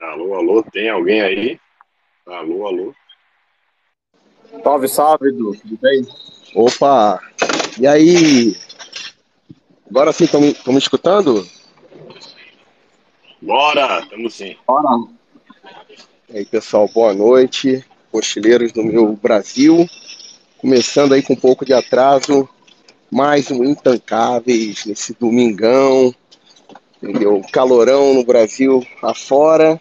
Alô, alô, tem alguém aí? Alô, alô. Salve, salve, Edu. Tudo bem? Opa! E aí? Agora sim, estão me escutando? Bora, estamos sim. Bora. E aí, pessoal, boa noite. Mochileiros do meu Brasil. Começando aí com um pouco de atraso. Mais um Intancáveis nesse domingão. Entendeu? Calorão no Brasil afora.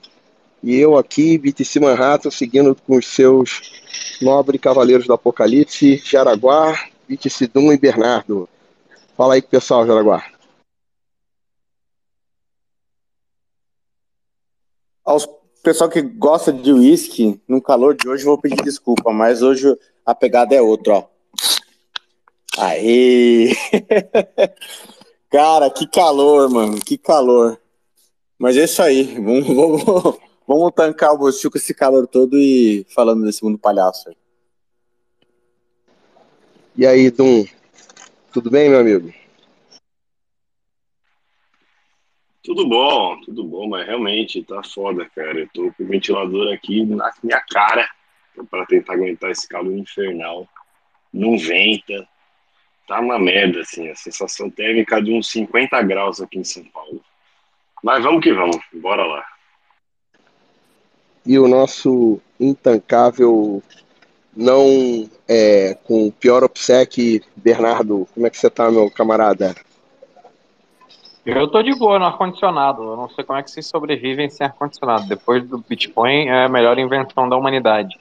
E eu aqui, BTC Manhattan, seguindo com os seus nobres cavaleiros do Apocalipse, Jaraguá, BTC Dum e Bernardo. Fala aí com o pessoal, Jaraguá. Aos pessoal que gosta de uísque, no calor de hoje, vou pedir desculpa, mas hoje a pegada é outra, ó. Aí! Cara, que calor, mano, que calor. Mas é isso aí, vamos, vamos, Vamos tancar o Bostil com esse calor todo e falando desse mundo palhaço. E aí, Dum? Tudo bem, meu amigo? Tudo bom, tudo bom, mas realmente tá foda, cara. Eu tô com o ventilador aqui na minha cara para tentar aguentar esse calor infernal. Não venta, tá uma merda, assim, a sensação térmica de uns 50 graus aqui em São Paulo. Mas vamos que vamos, bora lá e o nosso intancável não é, com o pior obseque, Bernardo, como é que você tá, meu camarada? Eu tô de boa no ar-condicionado. Eu não sei como é que vocês sobrevivem sem ar-condicionado. Depois do Bitcoin, é a melhor invenção da humanidade.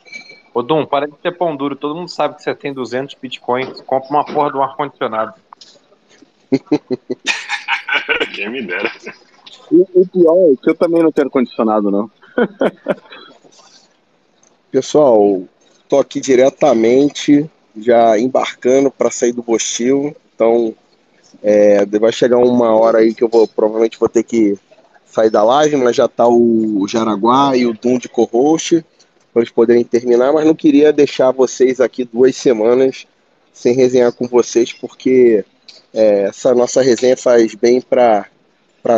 Ô, Dum, para de ser pão duro. Todo mundo sabe que você tem 200 Bitcoins. Compra uma porra do ar-condicionado. Quem me dera. O, pior é que eu também não tenho ar-condicionado, não. Pessoal, tô aqui diretamente, já embarcando para sair do Bostil. Então, é, vai chegar uma hora aí que eu vou provavelmente vou ter que sair da live, mas já tá o Jaraguá e o Dum de co-host eles poderem terminar, mas não queria deixar vocês aqui duas semanas sem resenhar com vocês, porque é, essa nossa resenha faz bem para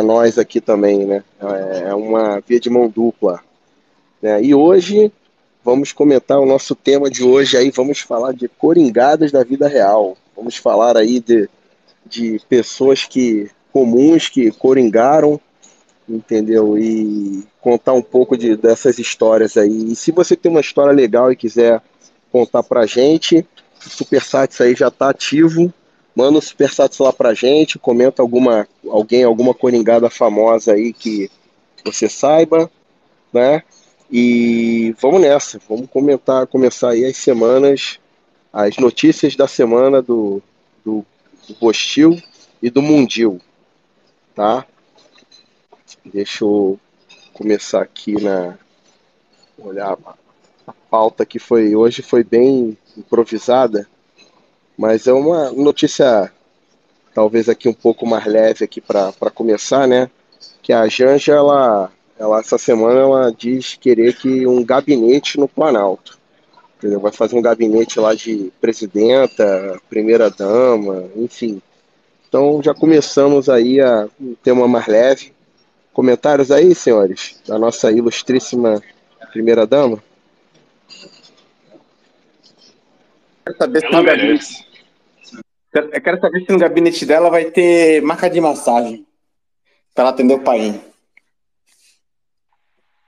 nós aqui também, né? É, é uma via de mão dupla. Né? E hoje vamos comentar o nosso tema de hoje aí, vamos falar de coringadas da vida real. Vamos falar aí de, de pessoas que comuns que coringaram, entendeu? E contar um pouco de, dessas histórias aí. E se você tem uma história legal e quiser contar pra gente, o Supersats aí já tá ativo. Manda o Supersats lá pra gente, comenta alguma alguém, alguma coringada famosa aí que você saiba, né? E vamos nessa, vamos comentar, começar aí as semanas, as notícias da semana do, do, do Bostil e do Mundil, tá? Deixa eu começar aqui na olhar a pauta que foi hoje foi bem improvisada, mas é uma notícia talvez aqui um pouco mais leve aqui para começar, né? Que a Janja ela ela essa semana ela diz querer que um gabinete no Planalto. Entendeu? Vai fazer um gabinete lá de presidenta, primeira dama, enfim. Então já começamos aí a um tema mais leve. Comentários aí, senhores, da nossa ilustríssima primeira dama? Quero saber se no gabinete... Eu quero saber se no gabinete dela vai ter marca de massagem para ela atender o pai.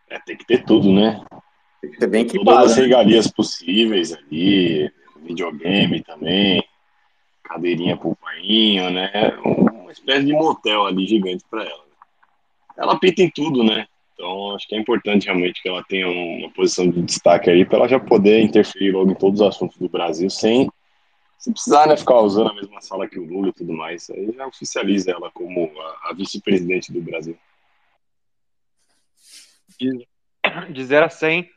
É, tem que ter tudo, né? Tem que ter bem equipado. Todas as né? regalias possíveis ali, videogame também, cadeirinha pro painho, né? Uma espécie de motel ali gigante para ela. Ela pita em tudo, né? Então acho que é importante realmente que ela tenha uma posição de destaque aí para ela já poder interferir logo em todos os assuntos do Brasil sem, sem precisar né, ficar usando a mesma sala que o Lula e tudo mais. Aí já oficializa ela como a, a vice-presidente do Brasil de, de 0 a 100.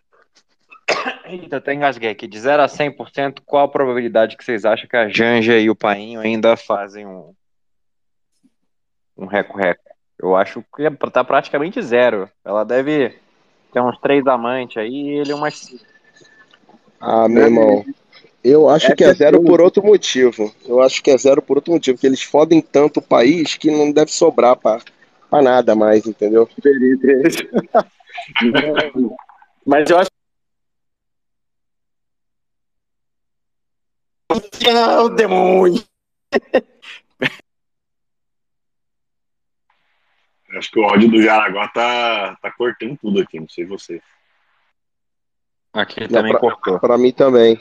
Eita, até engasguei aqui. De 0 a 100%, qual a probabilidade que vocês acham que a Janja e o Painho ainda fazem um um reco-reco? Eu acho que tá praticamente zero. Ela deve ter uns três amantes aí e ele umas Ah, meu irmão. Eu acho é que é zero por outro motivo. Eu acho que é zero por outro motivo, porque eles fodem tanto o país que não deve sobrar pra, pra nada mais, entendeu? Mas eu acho que é o demônio. Acho que o áudio do Jaraguá tá, tá cortando tudo aqui, não sei você. Aqui Não, também pra- cortou. Pra mim também.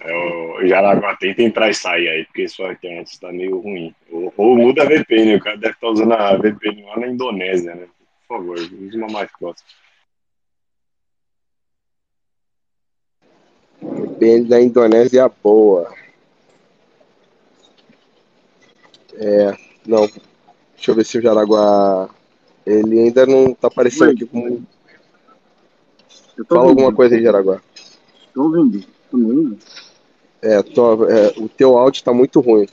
É, o Jaraguá tenta entrar e sair aí, porque sua internet está meio ruim. Ou, ou muda a VPN, o cara deve estar usando a VPN lá na Indonésia, né? Por favor, use uma mais próxima. VPN da Indonésia é boa. É, não. Deixa eu ver se o Jaraguá. Ele ainda não tá aparecendo aqui como. Fala ouvindo. alguma coisa aí, Jaraguá. Tô ouvindo. Tô me ouvindo? É, tô- é, o teu áudio tá muito ruim.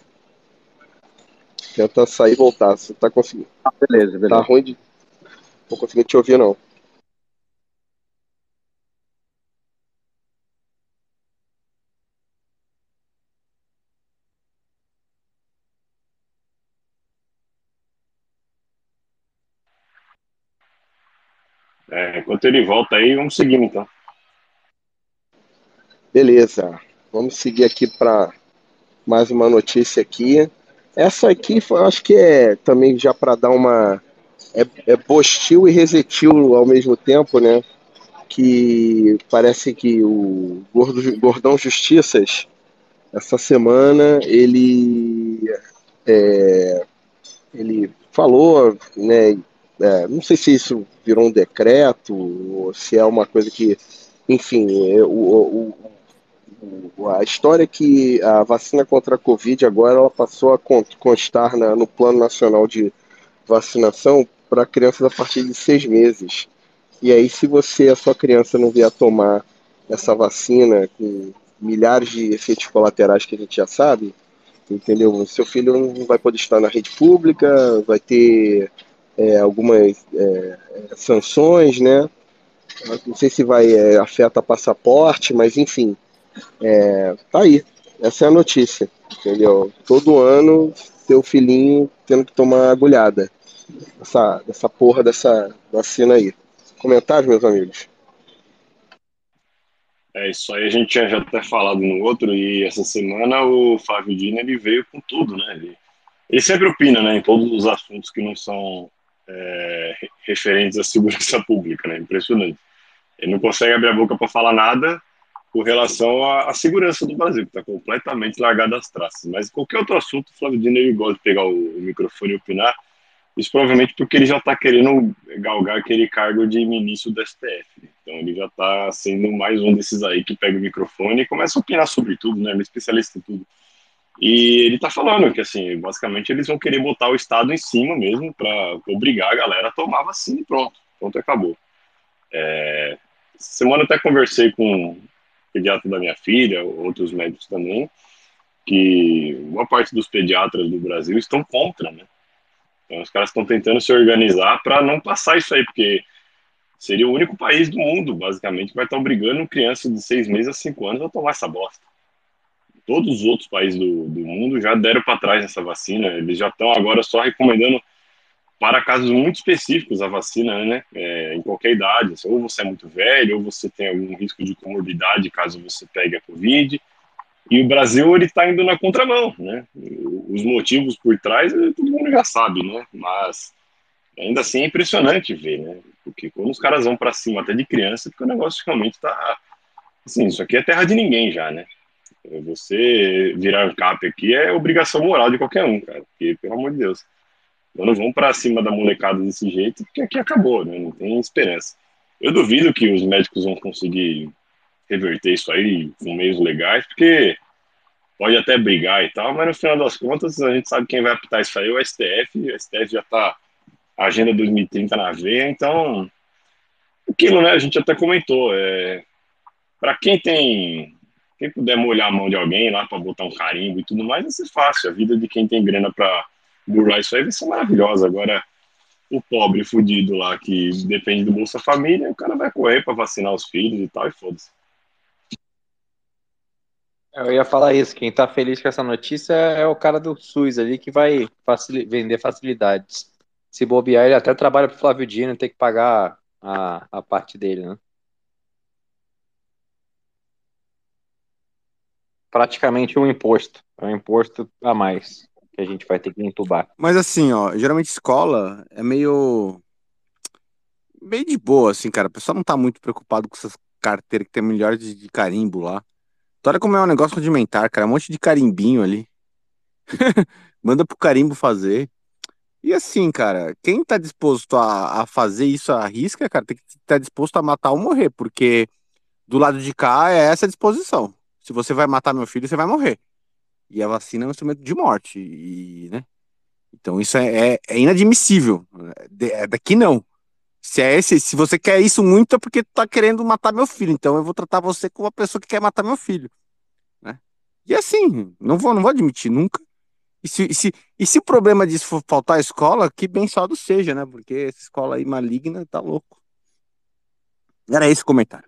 Tenta sair e voltar. Você tá conseguindo. Ah, beleza, beleza. Tá ruim de. Não tô conseguindo te ouvir, não. É, enquanto ele volta aí, vamos seguindo então. Beleza. Vamos seguir aqui para mais uma notícia aqui. Essa aqui, foi- acho que é também já para dar uma. É, é postil e resetil ao mesmo tempo, né? Que parece que o Gordo, Gordão Justiças, essa semana, ele. é, ele falou, né? É, não sei se isso virou um decreto, ou se é uma coisa que. Enfim, é, o- o, a história é que a vacina contra a Covid agora ela passou a con- constar na- no Plano Nacional de Vacinação para crianças a partir de seis meses. E aí, se você, a sua criança, não vier tomar essa vacina com milhares de efeitos colaterais que a gente já sabe, entendeu? Seu filho não vai poder estar na rede pública, vai ter é, algumas é, sanções, né? Não sei se vai é, afeta passaporte, mas enfim, é, tá aí. Essa é a notícia, entendeu? Todo ano, seu filhinho tendo que tomar agulhada. Essa, essa porra dessa vacina aí. Comentários, meus amigos? É, isso aí a gente tinha já até falado no outro, e essa semana o Flávio Dino ele veio com tudo, né? Ele, ele sempre opina, né, em todos os assuntos que não são é, re- referentes à segurança pública, né? Impressionante. Ele não consegue abrir a boca para falar nada com relação à, à segurança do Brasil, que está completamente largada às traças. Mas qualquer outro assunto, o Flávio Dino ele gosta de pegar o, o microfone e opinar, isso provavelmente porque ele já está querendo galgar aquele cargo de ministro do STF. né? Então ele já está sendo mais um desses aí que pega o microfone e começa a opinar sobre tudo, né? Ele é especialista em tudo. E ele está falando que, assim, basicamente eles vão querer botar o Estado em cima mesmo para obrigar a galera a tomar vacina e pronto. Pronto, acabou. É, semana até conversei com o pediatra da minha filha, outros médicos também, que boa parte dos pediatras do Brasil estão contra, né? Então os caras estão tentando se organizar para não passar isso aí, porque seria o único país do mundo, basicamente, que vai estar obrigando crianças de seis meses a cinco anos a tomar essa bosta. Todos os outros países do, do mundo já deram para trás essa vacina, eles já estão agora só recomendando para casos muito específicos a vacina, né? É, em qualquer idade, ou você é muito velho, ou você tem algum risco de comorbidade caso você pegue a Covid. E o Brasil ele está indo na contramão, né? Os motivos por trás eh, todo mundo já sabe, né? Mas ainda assim é impressionante ver, né? Porque quando os caras vão para cima até de criança, porque o negócio realmente está assim, isso aqui é terra de ninguém já, né? Você virar um cap aqui é obrigação moral de qualquer um, cara. Porque pelo amor de Deus, quando vão para cima da molecada desse jeito, porque aqui acabou, né? Não tem esperança. Eu duvido que os médicos vão conseguir reverter isso aí com meios legais, porque pode até brigar e tal, mas no final das contas a gente sabe quem vai apitar isso aí o STF, o STF já tá agenda 2030 na veia, então aquilo, né, a gente até comentou, é, para quem tem, quem puder molhar a mão de alguém lá para botar um carimbo e tudo mais, vai ser fácil, a vida de quem tem grana para burlar isso aí vai ser maravilhosa, agora o pobre fudido lá que depende do Bolsa Família, o cara vai correr para vacinar os filhos e tal, e foda-se. Eu ia falar isso, quem tá feliz com essa notícia é o cara do SUS ali que vai facili- vender facilidades. Se bobear, ele até trabalha pro Flávio Dino, tem que pagar a, a parte dele, né? Praticamente um imposto. É um imposto a mais que a gente vai ter que entubar. Mas assim, ó, geralmente escola é meio. meio de boa, assim, cara. O pessoal não tá muito preocupado com essas carteiras que tem milhares de, carimbo lá. Tu olha como é um negócio rudimentar, cara. Um monte de carimbinho ali. Manda pro carimbo fazer. E assim, cara, quem tá disposto a, a fazer isso à risca, cara, tem que estar tá disposto a matar ou morrer, porque do lado de cá é essa disposição. Se você vai matar meu filho, você vai morrer. E a vacina é um instrumento de morte, e, né? Então isso é, é, é inadmissível. É, daqui não. Se é esse, se você quer isso muito é porque tá querendo matar meu filho. Então eu vou tratar você como uma pessoa que quer matar meu filho, né? E assim, não vou, não vou admitir nunca. E se, e se, e se o problema disso for faltar a escola, que bem só seja, né? Porque essa escola aí maligna tá louco. Era esse o comentário.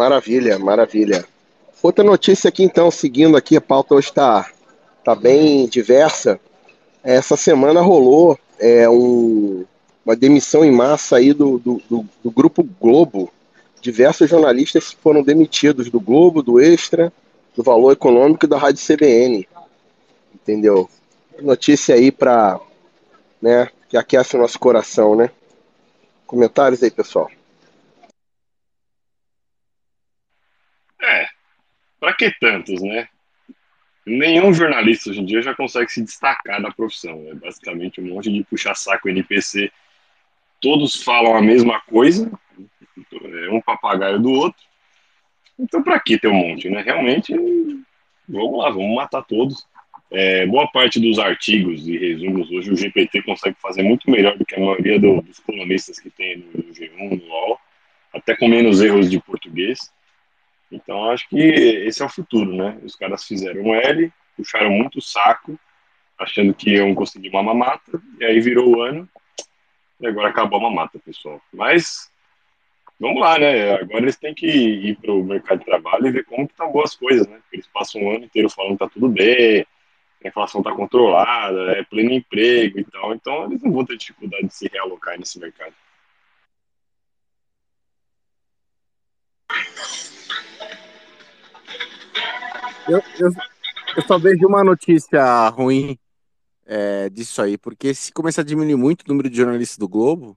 Maravilha, maravilha. Outra notícia aqui, então, seguindo aqui, a pauta hoje está tá bem diversa. Essa semana rolou é, um, uma demissão em massa aí do, do, do, do Grupo Globo, diversos jornalistas foram demitidos do Globo, do Extra, do Valor Econômico e da Rádio CBN. Entendeu? Notícia aí para, né, que aquece o nosso coração, né? Comentários aí, pessoal. É, para que tantos, né? Nenhum jornalista hoje em dia já consegue se destacar da profissão. É basicamente um monte de puxar saco NPC. Todos falam a mesma coisa, é um papagaio do outro. Então, para que ter um monte, né? Realmente, vamos lá, vamos matar todos. É, boa parte dos artigos e resumos hoje o GPT consegue fazer muito melhor do que a maioria do, dos colunistas que tem no, no G1, no UOL, até com menos erros de português. Então, acho que esse é o futuro, né? Os caras fizeram um L, puxaram muito o saco, achando que iam conseguir uma mamata, e aí virou o ano, e agora acabou a mamata, pessoal. Mas vamos lá, né? Agora eles têm que ir para o mercado de trabalho e ver como que estão boas coisas, né? Eles passam um ano inteiro falando que tá tudo bem, a inflação está controlada, é pleno emprego e tal. Então eles não vão ter dificuldade de se realocar nesse mercado. Eu, eu, eu só vejo uma notícia ruim é, disso aí, porque se começar a diminuir muito o número de jornalistas do Globo,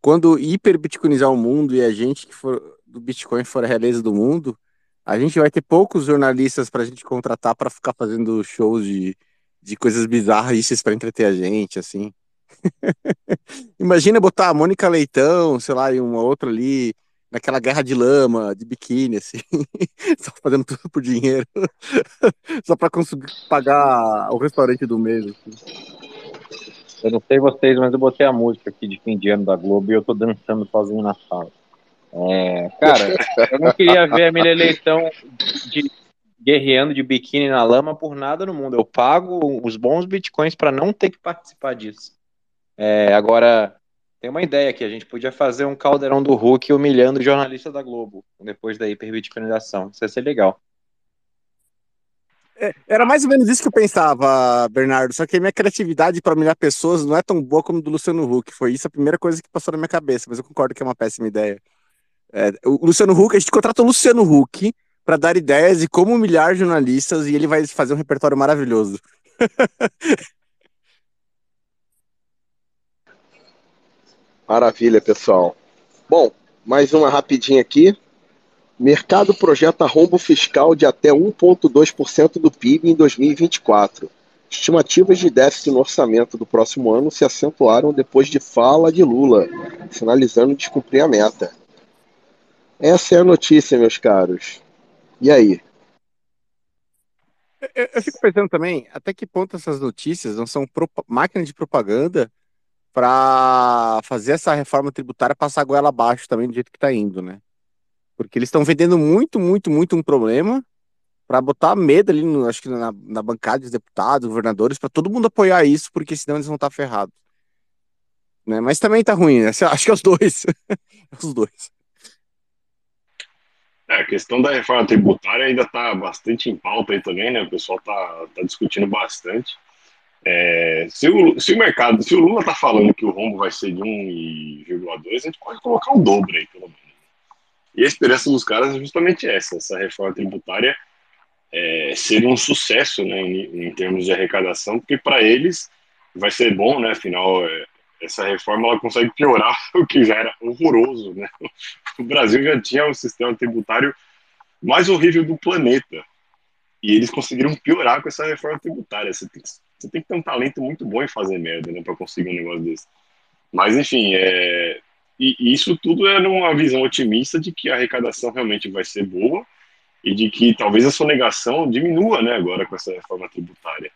quando hiperbitcoinizar o mundo e a gente que for do Bitcoin for a realeza do mundo, a gente vai ter poucos jornalistas para a gente contratar para ficar fazendo shows de, de coisas bizarras para entreter a gente, assim. Imagina botar a Mônica Leitão, sei lá, e uma outra ali, naquela guerra de lama, de biquíni, assim, só fazendo tudo por dinheiro, só para conseguir pagar o restaurante do mês. Assim. Eu não sei vocês, mas eu botei a música aqui de fim de ano da Globo e eu tô dançando sozinho na sala. É, cara, eu não queria ver a Milha Leitão de, guerreando de biquíni na lama por nada no mundo. Eu pago os bons bitcoins para não ter que participar disso. É, agora, tem uma ideia aqui, a gente podia fazer um caldeirão do Hulk humilhando o jornalista da Globo, depois da hiperbitcoinização. Isso ia ser legal. É, era mais ou menos isso que eu pensava, Bernardo. Só que a minha criatividade para humilhar pessoas não é tão boa como do Luciano Huck. Foi isso a primeira coisa que passou na minha cabeça, mas eu concordo que é uma péssima ideia. É, o Luciano Huck, a gente contrata o Luciano Huck para dar ideias de como humilhar jornalistas e ele vai fazer um repertório maravilhoso. Maravilha, pessoal. Bom, mais uma rapidinha aqui. Mercado projeta rombo fiscal de até 1,2% do PIB em 2024. Estimativas de déficit no orçamento do próximo ano se acentuaram depois de fala de Lula, sinalizando descumprir a meta. Essa é a notícia, meus caros. E aí? Eu, eu fico pensando também, até que ponto essas notícias não são máquina de propaganda para fazer essa reforma tributária passar a goela abaixo também do jeito que está indo, né? Porque eles estão vendendo muito, muito, muito um problema para botar medo ali, no, acho que na, na bancada dos deputados, governadores, para todo mundo apoiar isso, porque senão eles vão estar tá ferrados. Né? Mas também tá ruim, né? Acho que é os dois. os dois. É, a questão da reforma tributária ainda está bastante em pauta aí também, né? O pessoal está tá discutindo bastante. É, se, o, se o mercado, se o Lula está falando que o rombo vai ser de 1,2, a gente pode colocar o dobro aí, pelo menos. E a esperança dos caras é justamente essa, essa reforma tributária é, ser um sucesso né, em, em termos de arrecadação, porque para eles vai ser bom, né? Afinal, é, essa reforma ela consegue piorar o que já era horroroso, né? O Brasil já tinha o sistema tributário mais horrível do planeta. E eles conseguiram piorar com essa reforma tributária. Você tem, você tem que ter um talento muito bom em fazer merda, né, para conseguir um negócio desse. Mas, enfim, é, e, isso tudo é numa visão otimista de que a arrecadação realmente vai ser boa e de que talvez a sonegação diminua, né, agora com essa reforma tributária.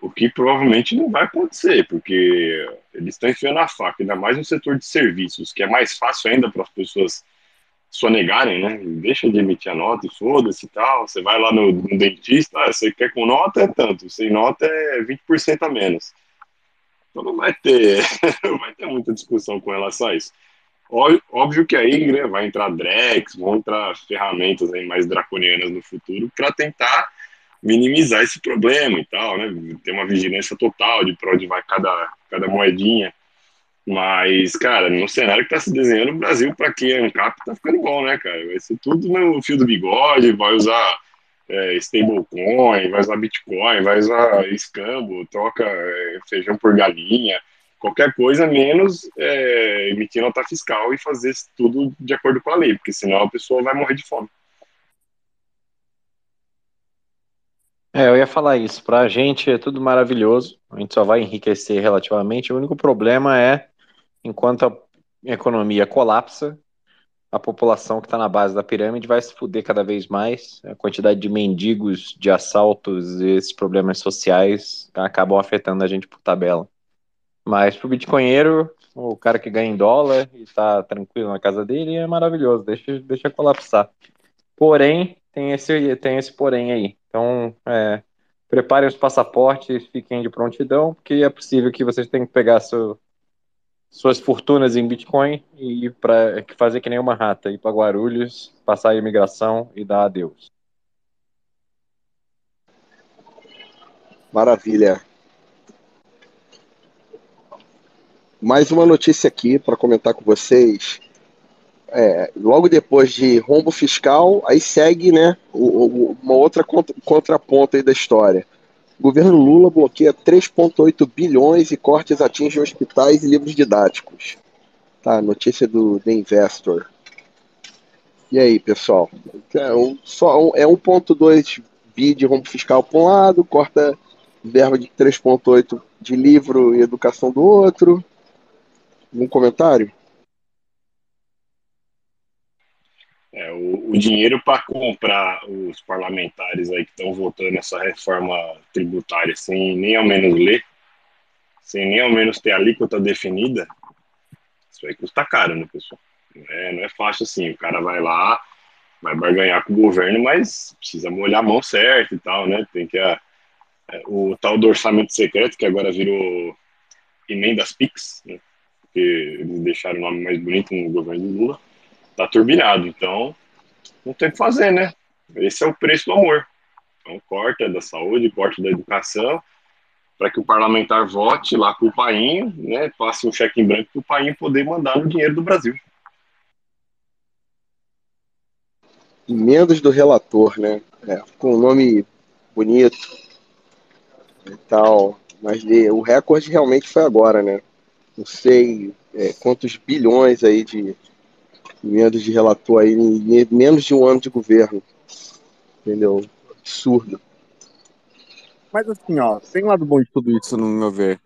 O que provavelmente não vai acontecer, porque eles estão enfiando a faca, ainda mais no setor de serviços, que é mais fácil ainda para as pessoas sonegarem, né? Deixa de emitir a nota e foda-se e tal. Você vai lá no, no dentista, ah, você quer com nota é tanto, sem nota é 20% a menos. Então não vai ter, não vai ter muita discussão com relação a isso. Óbvio que aí né, vai entrar Drex, vão entrar ferramentas aí mais draconianas no futuro para tentar minimizar esse problema e tal, né? Ter uma vigilância total de para onde vai cada, cada moedinha. Mas, cara, no cenário que tá se desenhando, o Brasil, para quem é um cap, tá ficando bom, né, cara? Vai ser tudo no fio do bigode, vai usar é, stablecoin, vai usar Bitcoin, vai usar escambo, troca é, feijão por galinha, qualquer coisa menos é, emitir nota fiscal e fazer tudo de acordo com a lei, porque senão a pessoa vai morrer de fome. É, eu ia falar isso. Para a gente é tudo maravilhoso, a gente só vai enriquecer relativamente. O único problema é, enquanto a economia colapsa, a população que está na base da pirâmide vai se fuder cada vez mais. A quantidade de mendigos, de assaltos e esses problemas sociais acabam afetando a gente por tabela. Mas pro bitcoinheiro, o cara que ganha em dólar e está tranquilo na casa dele é maravilhoso, deixa, deixa colapsar. Porém, tem esse, tem esse porém aí. Então, é, preparem os passaportes, fiquem de prontidão, porque é possível que vocês tenham que pegar seu, suas fortunas em Bitcoin e para fazer que nem uma rata, ir para Guarulhos, passar a imigração e dar adeus. Maravilha. Mais uma notícia aqui para comentar com vocês. É, logo depois de rombo fiscal, aí segue né, uma outra contra, contraponto aí da história. Governo Lula bloqueia 3,8 bilhões e cortes atingem hospitais e livros didáticos. Tá, notícia do The Investor. E aí, pessoal? É, um, só um, é 1,2 bi de rombo fiscal para um lado, corta verba de 3,8 de livro e educação do outro. Um comentário? É, o, o dinheiro para comprar os parlamentares aí que estão votando essa reforma tributária sem nem ao menos ler, sem nem ao menos ter a alíquota definida, isso aí custa caro, né, pessoal? Não é, não é fácil assim. O cara vai lá, vai barganhar com o governo, mas precisa molhar a mão certa e tal, né? Tem que a, é, o tal do orçamento secreto, que agora virou emendas PIX, né? porque eles deixaram o nome mais bonito no governo do Lula, tá turbinado. Então, não tem o que fazer, né? Esse é o preço do amor. Então, corta da saúde, corta da educação, para que o parlamentar vote lá com o painho, né? Passe um cheque em branco para o painho poder mandar no dinheiro do Brasil. Emendas do relator, né? É, com um nome bonito e tal. Mas o recorde realmente foi agora, né? não sei é, quantos bilhões aí de emendas de relator aí menos de um ano de governo. Entendeu? Absurdo. Mas assim, ó, tem um lado bom de tudo isso, no meu ver.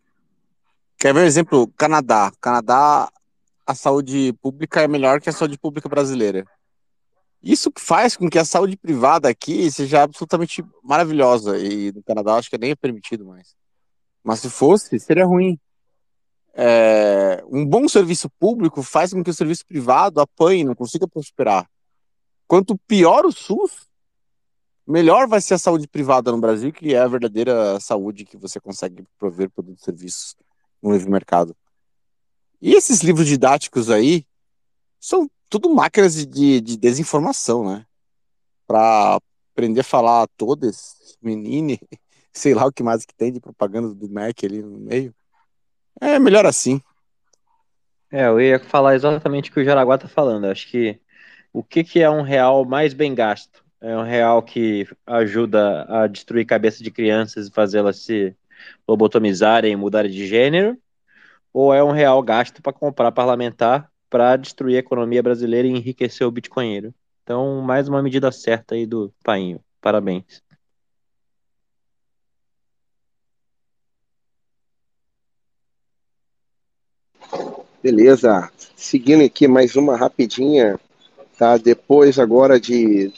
Quer ver um exemplo? Canadá. Canadá, a saúde pública é melhor que a saúde pública brasileira. Isso faz com que a saúde privada aqui seja absolutamente maravilhosa. E no Canadá acho que nem é permitido mais. Mas se fosse, seria ruim é, um bom serviço público faz com que o serviço privado apanhe, não consiga prosperar. Quanto pior o SUS, melhor vai ser a saúde privada no Brasil, que é a verdadeira saúde que você consegue prover produtos e serviços no livre mercado. E esses livros didáticos aí são tudo máquinas de, de desinformação, né? Para aprender a falar todas, menine, sei lá o que mais que tem de propaganda do Merck ali no meio. É melhor assim. É, eu ia falar exatamente o que o Jaraguá tá falando. Acho que o que, que é um real mais bem gasto? É um real que ajuda a destruir cabeça de crianças e fazê-las se lobotomizarem mudarem de gênero? Ou é um real gasto para comprar parlamentar para destruir a economia brasileira e enriquecer o bitcoinheiro? Então, mais uma medida certa aí do Painho. Parabéns. Beleza. Seguindo aqui mais uma rapidinha, tá? Depois agora de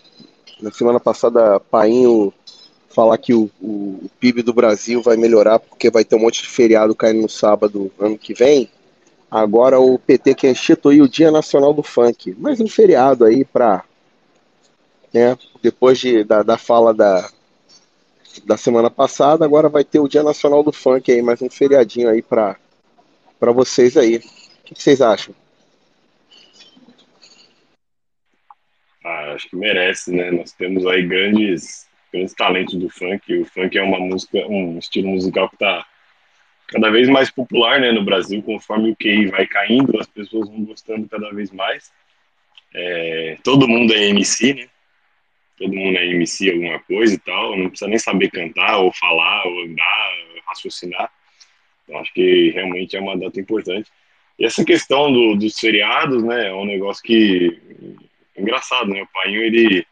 na semana passada Painho falar que o, o, o, PIB do Brasil vai melhorar porque vai ter um monte de feriado caindo no sábado ano que vem. Agora o PT quer instituir o Dia Nacional do Funk, mais um feriado aí para, né? Depois de, da, da fala da, da semana passada, agora vai ter o Dia Nacional do Funk aí, mais um feriadinho aí para para vocês aí. O que, vocês acham? Ah, acho que merece, né? Nós temos aí grandes, grandes talentos do funk. O funk é uma música, um estilo musical que está cada vez mais popular, né, no Brasil. Conforme o QI vai caindo, as pessoas vão gostando cada vez mais. É, todo mundo é MC, né? Todo mundo é MC alguma coisa e tal. Não precisa nem saber cantar ou falar ou andar, raciocinar. Então, acho que realmente é uma data importante. E essa questão do, dos feriados, né, é um negócio que engraçado, né? O Painho ele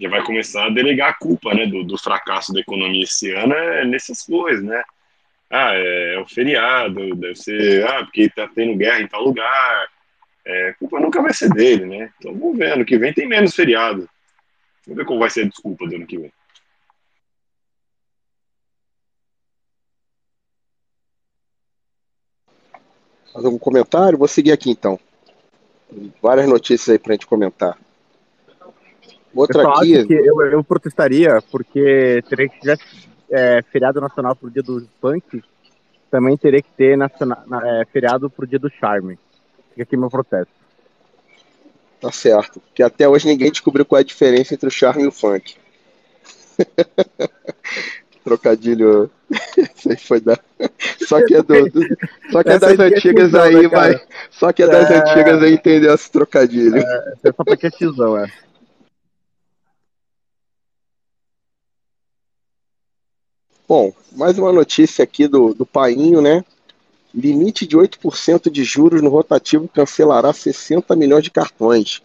já vai começar a delegar a culpa, né, do, do fracasso da economia esse ano é nessas coisas, né? Ah, é, é o feriado, deve ser, ah, porque tá tendo guerra em tal lugar. É, a culpa nunca vai ser dele, né? Então vamos ver, ano que vem tem menos feriado. Vamos ver qual vai ser a desculpa do ano que vem. Mais algum comentário? Vou seguir aqui então. Várias notícias aí pra gente comentar. Outra eu aqui. eu, eu protestaria porque teria que tivesse é, feriado nacional pro dia do punk, também teria que ter nacional, é, feriado pro dia do charme. Fica aqui meu protesto. Tá certo. Que até hoje ninguém descobriu qual é a diferença entre o charme e o funk. Trocadilho. Isso aí foi da. Só que é, do, do... Só que é das antigas né, aí, vai. Só que é das é... antigas aí entendeu esse trocadilho. É, é só porque é tizão, é. Bom, mais uma notícia aqui do, do Painho, né? Limite de 8% de juros no rotativo cancelará 60 milhões de cartões.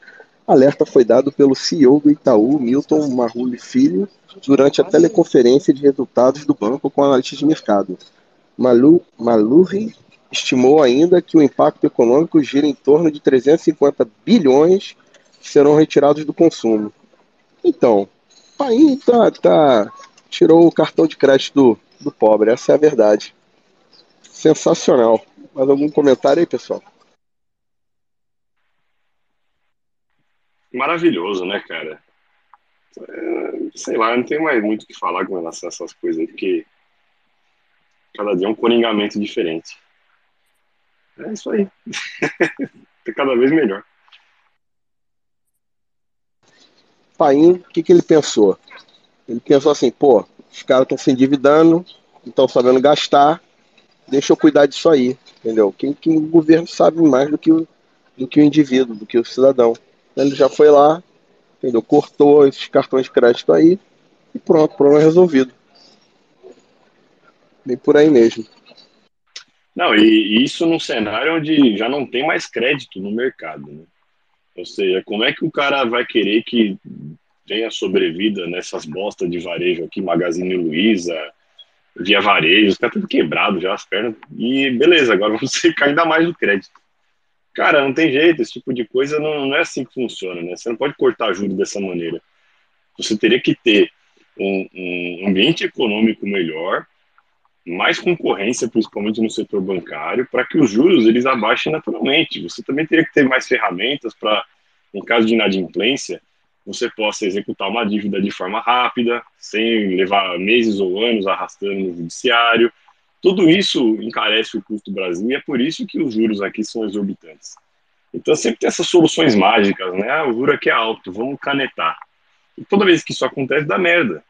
Alerta foi dado pelo CEO do Itaú, Milton Marrulli Filho, durante a teleconferência de resultados do banco com analistas de mercado. Malu, Maluri estimou ainda que o impacto econômico gira em torno de 350 bilhões que serão retirados do consumo. Então, o país tá, tá, tirou o cartão de crédito do, do pobre, essa é a verdade. Sensacional. Mais algum comentário aí, pessoal? Maravilhoso, né, cara? É, sei lá, não tem mais muito o que falar com relação a essas coisas aí, porque cada dia é um coringamento diferente. É isso aí. Tá cada vez melhor. Paim, o que, que ele pensou? Ele pensou assim, pô, os caras estão se endividando, estão sabendo gastar, deixa eu cuidar disso aí, entendeu? Quem, quem o governo sabe mais do que o, do que o indivíduo, do que o cidadão. Ele já foi lá, entendeu? Cortou esses cartões de crédito aí e pronto, problema resolvido. Bem por aí mesmo. Não, e, isso num cenário onde já não tem mais crédito no mercado, né? Ou seja, como é que o cara vai querer que tenha sobrevida nessas bostas de varejo aqui, Magazine Luiza, Via Varejo, tá tudo quebrado já as pernas. E beleza, agora vamos secar ainda mais o crédito. Cara, não tem jeito, esse tipo de coisa não, não é assim que funciona, né? Você não pode cortar juros dessa maneira. Você teria que ter um, um ambiente econômico melhor, mais concorrência, principalmente no setor bancário, para que os juros eles abaixem naturalmente. Você também teria que ter mais ferramentas para, em caso de inadimplência, você possa executar uma dívida de forma rápida, sem levar meses ou anos arrastando no judiciário. Tudo isso encarece o custo do Brasil e é por isso que os juros aqui são exorbitantes. Então sempre tem essas soluções mágicas, né? Ah, o juro aqui é alto, vamos canetar. E toda vez que isso acontece, dá merda.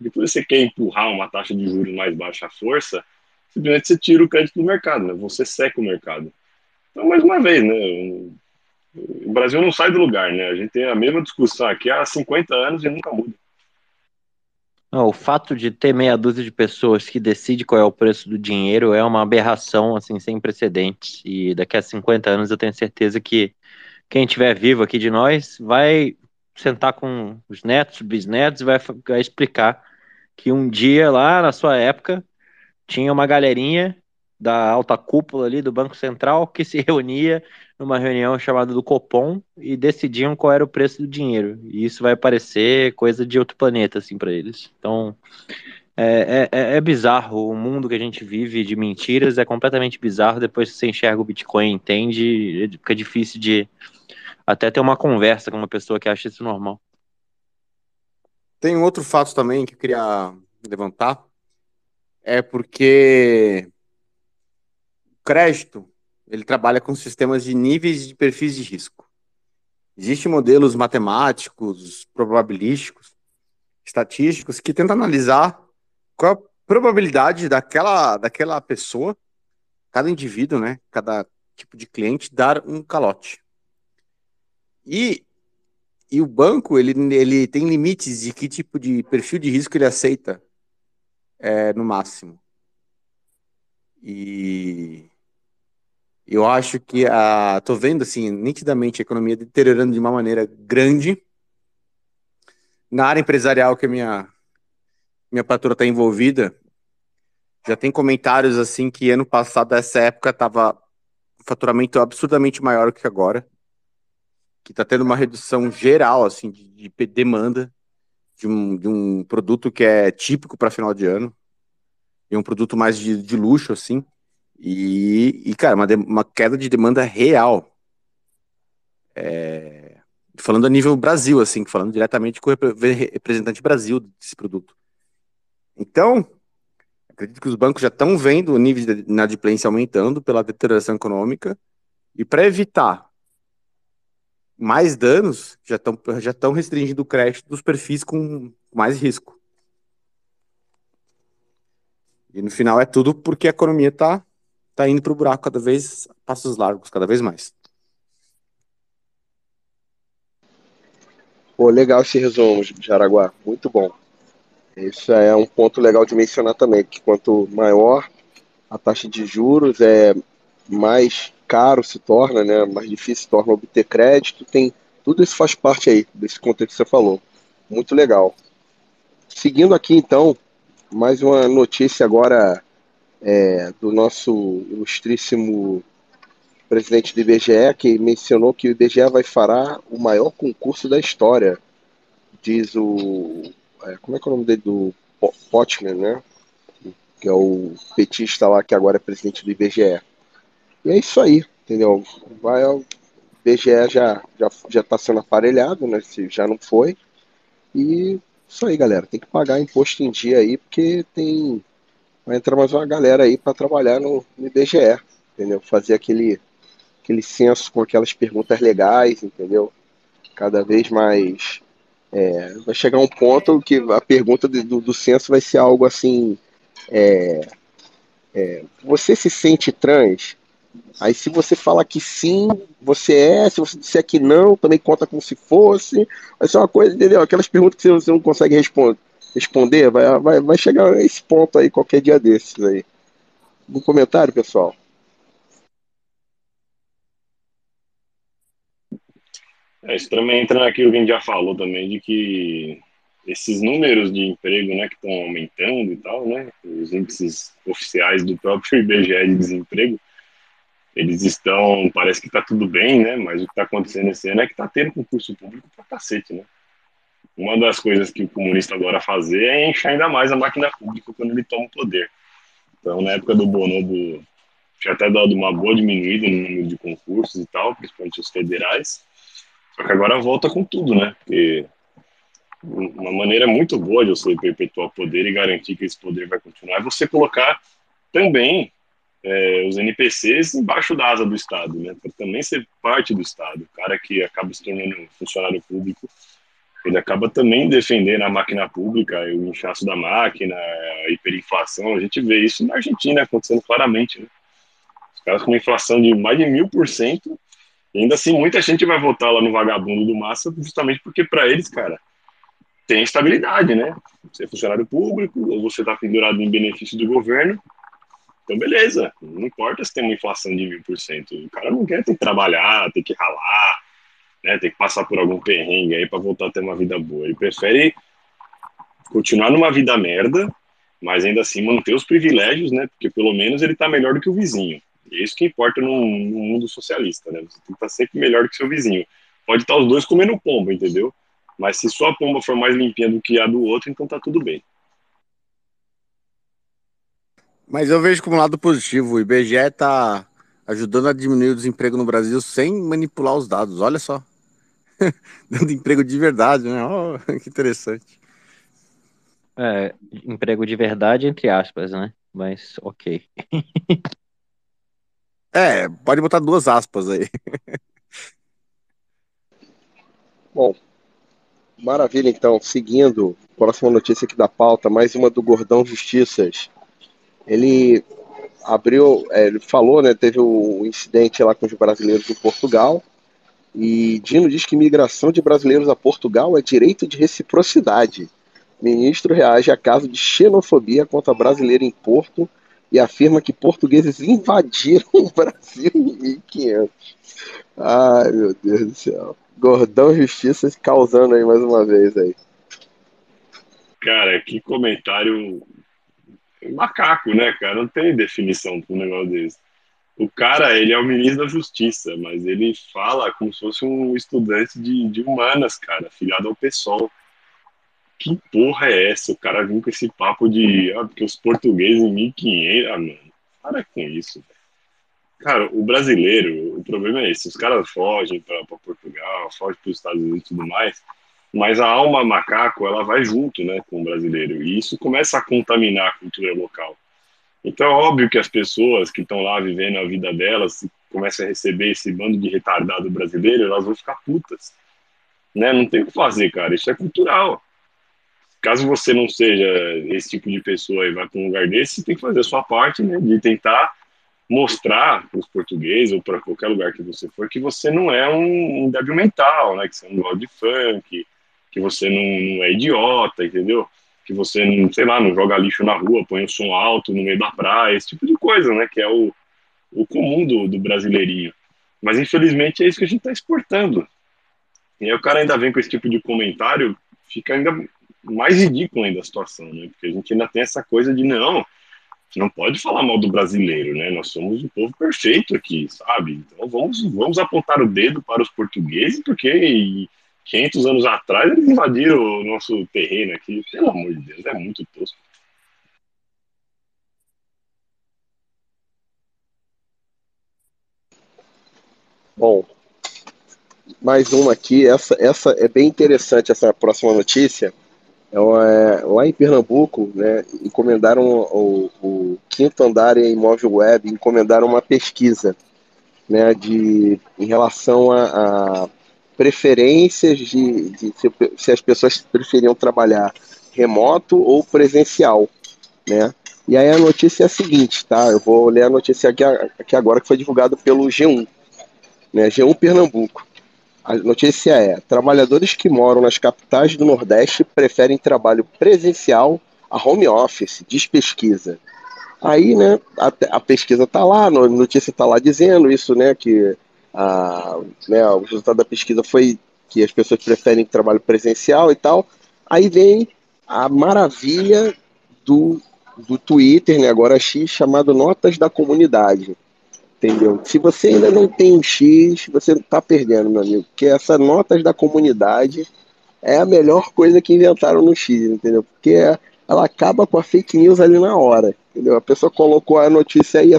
Depois você quer empurrar uma taxa de juros mais baixa à força, simplesmente você tira o crédito do mercado, né? Você seca o mercado. Então, mais uma vez, né? O Brasil não sai do lugar, né? A gente tem a mesma discussão aqui há 50 anos e nunca muda. Não, o fato de ter meia dúzia de pessoas que decide qual é o preço do dinheiro é uma aberração assim sem precedentes. E daqui a 50 anos eu tenho certeza que quem estiver vivo aqui de nós vai sentar com os netos, bisnetos e vai, vai explicar que um dia lá na sua época tinha uma galerinha da alta cúpula ali do Banco Central que se reunia numa reunião chamada do Copom e decidiam qual era o preço do dinheiro. E isso vai parecer coisa de outro planeta, assim, para eles. Então, é, é, é, bizarro. O mundo que a gente vive de mentiras é completamente bizarro. Depois que você enxerga o Bitcoin, entende, fica difícil de até ter uma conversa com uma pessoa que acha isso normal. Tem um outro fato também que eu queria levantar. É porque crédito, ele trabalha com sistemas de níveis de perfis de risco. Existem modelos matemáticos, probabilísticos, estatísticos que tentam analisar qual a probabilidade daquela, daquela pessoa, cada indivíduo, né, cada tipo de cliente dar um calote. E, e o banco, ele, ele tem limites de que tipo de perfil de risco ele aceita é, no máximo. E eu acho que a tô vendo assim nitidamente a economia deteriorando de uma maneira grande na área empresarial que a minha minha patroa está envolvida. Já tem comentários assim que ano passado essa época tava faturamento absurdamente maior que agora, que está tendo uma redução geral assim de, de demanda de um, de um produto que é típico para final de ano e um produto mais de, de luxo assim e, e cara, uma, de, uma queda de demanda real. É, falando a nível Brasil, assim, falando diretamente com o representante Brasil desse produto. Então, acredito que os bancos já estão vendo o nível de inadimplência aumentando pela deterioração econômica e para evitar mais danos, já estão já estão restringindo o crédito dos perfis com mais risco. E no final é tudo porque a economia está tá indo para o buraco cada vez, passos largos, cada vez mais. Pô, legal esse resumo, Jaraguá. Muito bom. Isso é um ponto legal de mencionar também, que quanto maior a taxa de juros, é mais caro se torna, né? Mais difícil se torna obter crédito. Tem tudo isso faz parte aí desse contexto que você falou. Muito legal. Seguindo aqui então, mais uma notícia agora é, do nosso ilustríssimo presidente do IBGE, que mencionou que o IBGE vai fará o maior concurso da história, diz o. É, como é que é o nome dele? Do Potman, né? Que é o petista lá que agora é presidente do IBGE. E é isso aí, entendeu? Vai, o IBGE já já já está sendo aparelhado, né? Se já não foi. E isso aí, galera. Tem que pagar imposto em dia aí, porque tem vai entrar mais uma galera aí para trabalhar no, no IBGE, entendeu? Fazer aquele, aquele censo com aquelas perguntas legais, entendeu? Cada vez mais. É, vai chegar um ponto que a pergunta do, do censo vai ser algo assim. É, é, você se sente trans? Aí se você falar que sim, você é, se você disser que não, também conta como se fosse. Vai ser uma coisa, entendeu? Aquelas perguntas que você não consegue responder responder, vai, vai, vai chegar a esse ponto aí qualquer dia desses aí. No comentário, pessoal? É, isso também entra naquilo que a gente já falou também, de que esses números de emprego, né, que estão aumentando e tal, né, os índices oficiais do próprio IBGE de desemprego, eles estão, parece que está tudo bem, né, mas o que está acontecendo esse ano é que está tendo concurso público para cacete, né uma das coisas que o comunista adora fazer é encher ainda mais a máquina pública quando ele toma o poder. Então, na época do Bonobo, tinha até dado uma boa diminuída no número de concursos e tal, principalmente os federais. Só que agora volta com tudo, né? Porque uma maneira muito boa de você perpetuar o poder e garantir que esse poder vai continuar é você colocar também é, os NPCs embaixo da asa do Estado, né? Para também ser parte do Estado. O cara que acaba se tornando funcionário público ele acaba também defendendo a máquina pública, o inchaço da máquina, a hiperinflação. A gente vê isso na Argentina acontecendo claramente. Né? Os caras com uma inflação de mais de mil por cento, ainda assim muita gente vai votar lá no vagabundo do Massa justamente porque para eles, cara, tem estabilidade, né? Você é funcionário público, ou você está pendurado em benefício do governo, então beleza, não importa se tem uma inflação de mil por cento, o cara não quer ter que trabalhar, ter que ralar, né, ter que passar por algum perrengue aí para voltar a ter uma vida boa. Ele prefere continuar numa vida merda, mas ainda assim manter os privilégios, né? Porque pelo menos ele está melhor do que o vizinho. E é isso que importa no, mundo socialista, né? Você tem que estar tá sempre melhor do que seu vizinho. Pode estar tá os dois comendo pomba, entendeu? Mas se sua pomba for mais limpinha do que a do outro, então tá tudo bem. Mas eu vejo como lado positivo, o IBGE está ajudando a diminuir o desemprego no Brasil sem manipular os dados. Olha só. Dando emprego de verdade, né? Oh, que interessante. É, emprego de verdade, entre aspas, né? Mas ok. é, pode botar duas aspas aí. Bom, maravilha então. Seguindo, próxima notícia aqui da pauta, mais uma do Gordão Justiças. Ele abriu, é, ele falou, né? Teve o um incidente lá com os brasileiros em Portugal. E Dino diz que migração de brasileiros a Portugal é direito de reciprocidade. Ministro reage a caso de xenofobia contra brasileiro em Porto e afirma que portugueses invadiram o Brasil em 1500. Ai, meu Deus do céu. Gordão Justiça causando aí mais uma vez aí. Cara, que comentário macaco, né, cara? Não tem definição para um negócio desse. O cara, ele é o ministro da Justiça, mas ele fala como se fosse um estudante de, de humanas, cara, filiado ao PSOL. Que porra é essa? O cara vem com esse papo de ah, porque os portugueses em 1500. Ah, mano, para com isso, velho. Cara, o brasileiro, o problema é esse: os caras fogem para Portugal, fogem para os Estados Unidos e tudo mais, mas a alma macaco, ela vai junto, né, com o brasileiro, e isso começa a contaminar a cultura local. Então é óbvio que as pessoas que estão lá vivendo a vida delas começam a receber esse bando de retardado brasileiro, elas vão ficar putas. Né? Não tem o que fazer, cara. Isso é cultural. Caso você não seja esse tipo de pessoa e vá para um lugar desse, você tem que fazer a sua parte, né? De tentar mostrar para os portugueses ou para qualquer lugar que você for que você não é um, um débil mental, né? Que você não gosta de funk, que você não, não é idiota, entendeu? Que você, não, sei lá, não joga lixo na rua, põe o som alto no meio da praia, esse tipo de coisa, né? Que é o, o comum do, do brasileirinho. Mas infelizmente é isso que a gente está exportando. E aí o cara ainda vem com esse tipo de comentário, fica ainda mais ridículo ainda a situação, né? Porque a gente ainda tem essa coisa de não, não pode falar mal do brasileiro, né? Nós somos um povo perfeito aqui, sabe? Então vamos, vamos apontar o dedo para os portugueses, porque 500 anos atrás eles invadiram o nosso terreno aqui. Pelo amor de Deus, é muito tosco. Bom, mais uma aqui. Essa, essa é bem interessante, essa próxima notícia. É uma, é, lá em Pernambuco, né, encomendaram o, o, quinto andar em imóvel web, encomendaram uma pesquisa né, de, em relação a, a preferências de, de se, se, as pessoas preferiam trabalhar remoto ou presencial, né? E aí a notícia é a seguinte, tá? Eu vou ler a notícia aqui, aqui agora que foi divulgada pelo G1, né? G1 Pernambuco. A notícia é: trabalhadores que moram nas capitais do Nordeste preferem trabalho presencial a home office, diz pesquisa. Aí, né, a, a pesquisa está lá, a notícia está lá dizendo isso, né, que a, né, o resultado da pesquisa foi que as pessoas preferem trabalho presencial e tal. Aí vem a maravilha do, do Twitter, né, agora X, chamado Notas da Comunidade. Entendeu? Se você ainda não tem um X, você está perdendo, meu amigo. Porque essa Notas da Comunidade é a melhor coisa que inventaram no X, entendeu? Porque ela acaba com a fake news ali na hora. Entendeu? A pessoa colocou a notícia aí,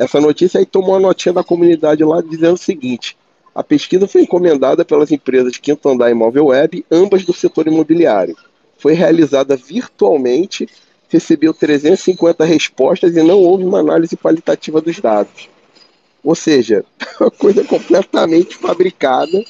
essa notícia aí tomou a notinha da comunidade lá dizendo o seguinte: a pesquisa foi encomendada pelas empresas Quinto Andar Imóvel Web, ambas do setor imobiliário. Foi realizada virtualmente, recebeu 350 respostas e não houve uma análise qualitativa dos dados. Ou seja, uma coisa completamente fabricada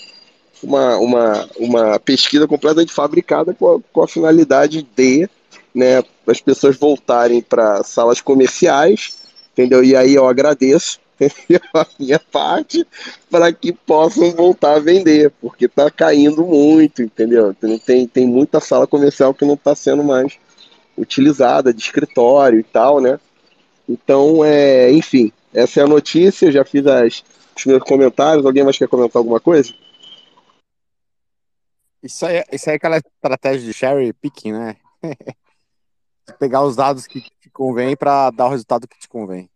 uma, uma, uma pesquisa completamente fabricada com a, com a finalidade de né, as pessoas voltarem para salas comerciais, entendeu? E aí eu agradeço a minha parte para que possam voltar a vender, porque está caindo muito, entendeu? Tem, tem muita sala comercial que não está sendo mais utilizada, de escritório e tal, né? Então, é, enfim, essa é a notícia, já fiz as, os meus comentários. Alguém mais quer comentar alguma coisa? Isso aí, isso aí é aquela estratégia de cherry picking, né? Pegar os dados que te convém para dar o resultado que te convém.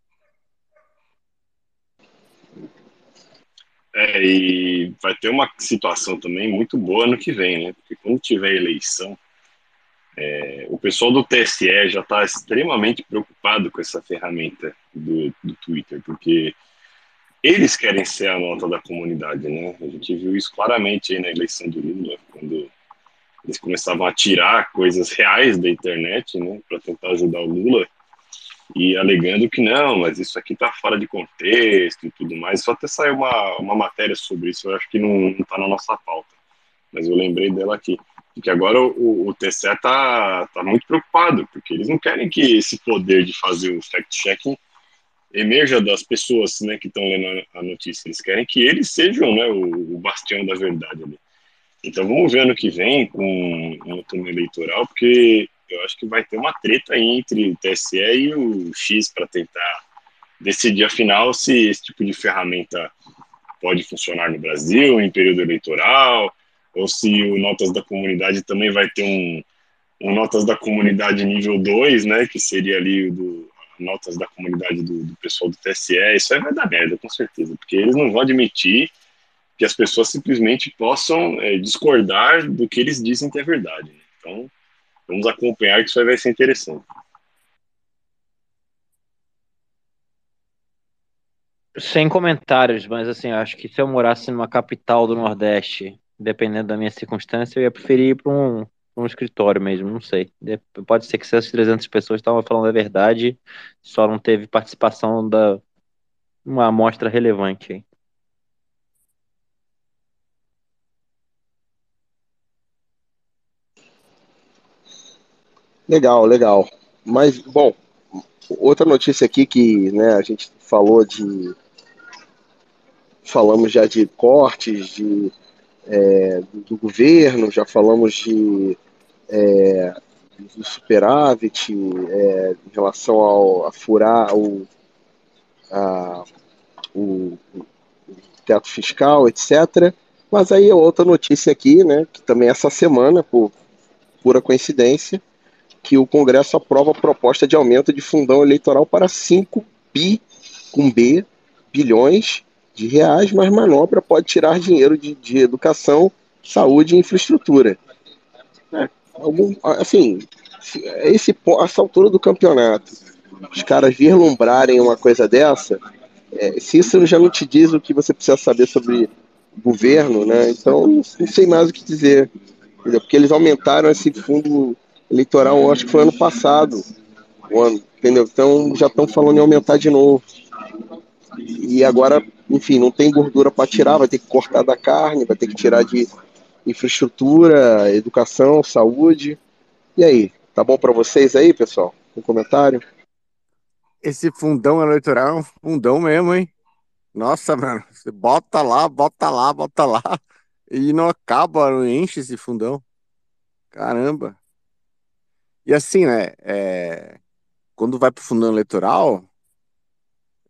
É, e vai ter uma situação também muito boa no que vem, né? Porque quando tiver eleição, é, o pessoal do TSE já está extremamente preocupado com essa ferramenta do, do Twitter, porque eles querem ser a nota da comunidade, né? A gente viu isso claramente aí na eleição do Lula, quando eles começavam a tirar coisas reais da internet, né, para tentar ajudar o Lula, e alegando que não, mas isso aqui está fora de contexto e tudo mais. Só até saiu uma, uma matéria sobre isso, eu acho que não está na nossa pauta, mas eu lembrei dela aqui. que agora o, o TCE está tá muito preocupado, porque eles não querem que esse poder de fazer o fact-checking emerja das pessoas né, que estão lendo a notícia. Eles querem que eles sejam né, o, o bastião da verdade ali. Então vamos ver ano que vem com o turno eleitoral, porque eu acho que vai ter uma treta entre o TSE e o X para tentar decidir afinal se esse tipo de ferramenta pode funcionar no Brasil em período eleitoral, ou se o Notas da Comunidade também vai ter um, um Notas da Comunidade nível 2, né, que seria ali o do, notas da comunidade do, do pessoal do TSE, isso aí vai dar merda, com certeza, porque eles não vão admitir que as pessoas simplesmente possam é, discordar do que eles dizem que é verdade. Né? Então, vamos acompanhar que isso vai ser interessante. Sem comentários, mas assim, acho que se eu morasse numa capital do Nordeste, dependendo da minha circunstância, eu ia preferir ir para um, um escritório mesmo, não sei. Pode ser que essas 300 pessoas estavam falando a verdade, só não teve participação da uma amostra relevante Legal, legal. Mas, bom, outra notícia aqui que né, a gente falou de. Falamos já de cortes de, é, do governo, já falamos de é, do superávit é, em relação ao, a furar o, a, o, o teto fiscal, etc. Mas aí outra notícia aqui, né, que também essa semana, por pura coincidência, que o Congresso aprova a proposta de aumento de fundão eleitoral para 5 bi, com B, bilhões de reais, mas manobra pode tirar dinheiro de, de educação, saúde e infraestrutura. É, algum, assim, esse, essa altura do campeonato, os caras vislumbrarem uma coisa dessa, é, se isso já não te diz o que você precisa saber sobre governo, né? Então não sei mais o que dizer. Porque eles aumentaram esse fundo eleitoral, acho que foi ano passado. Ano, entendeu? Então já estão falando em aumentar de novo. E agora, enfim, não tem gordura para tirar, vai ter que cortar da carne, vai ter que tirar de infraestrutura, educação, saúde. E aí, tá bom para vocês aí, pessoal? Um comentário? Esse fundão eleitoral é um fundão mesmo, hein? Nossa, mano, você bota lá, bota lá, bota lá e não acaba, não enche esse fundão. Caramba. E assim, né? É... Quando vai pro fundão eleitoral,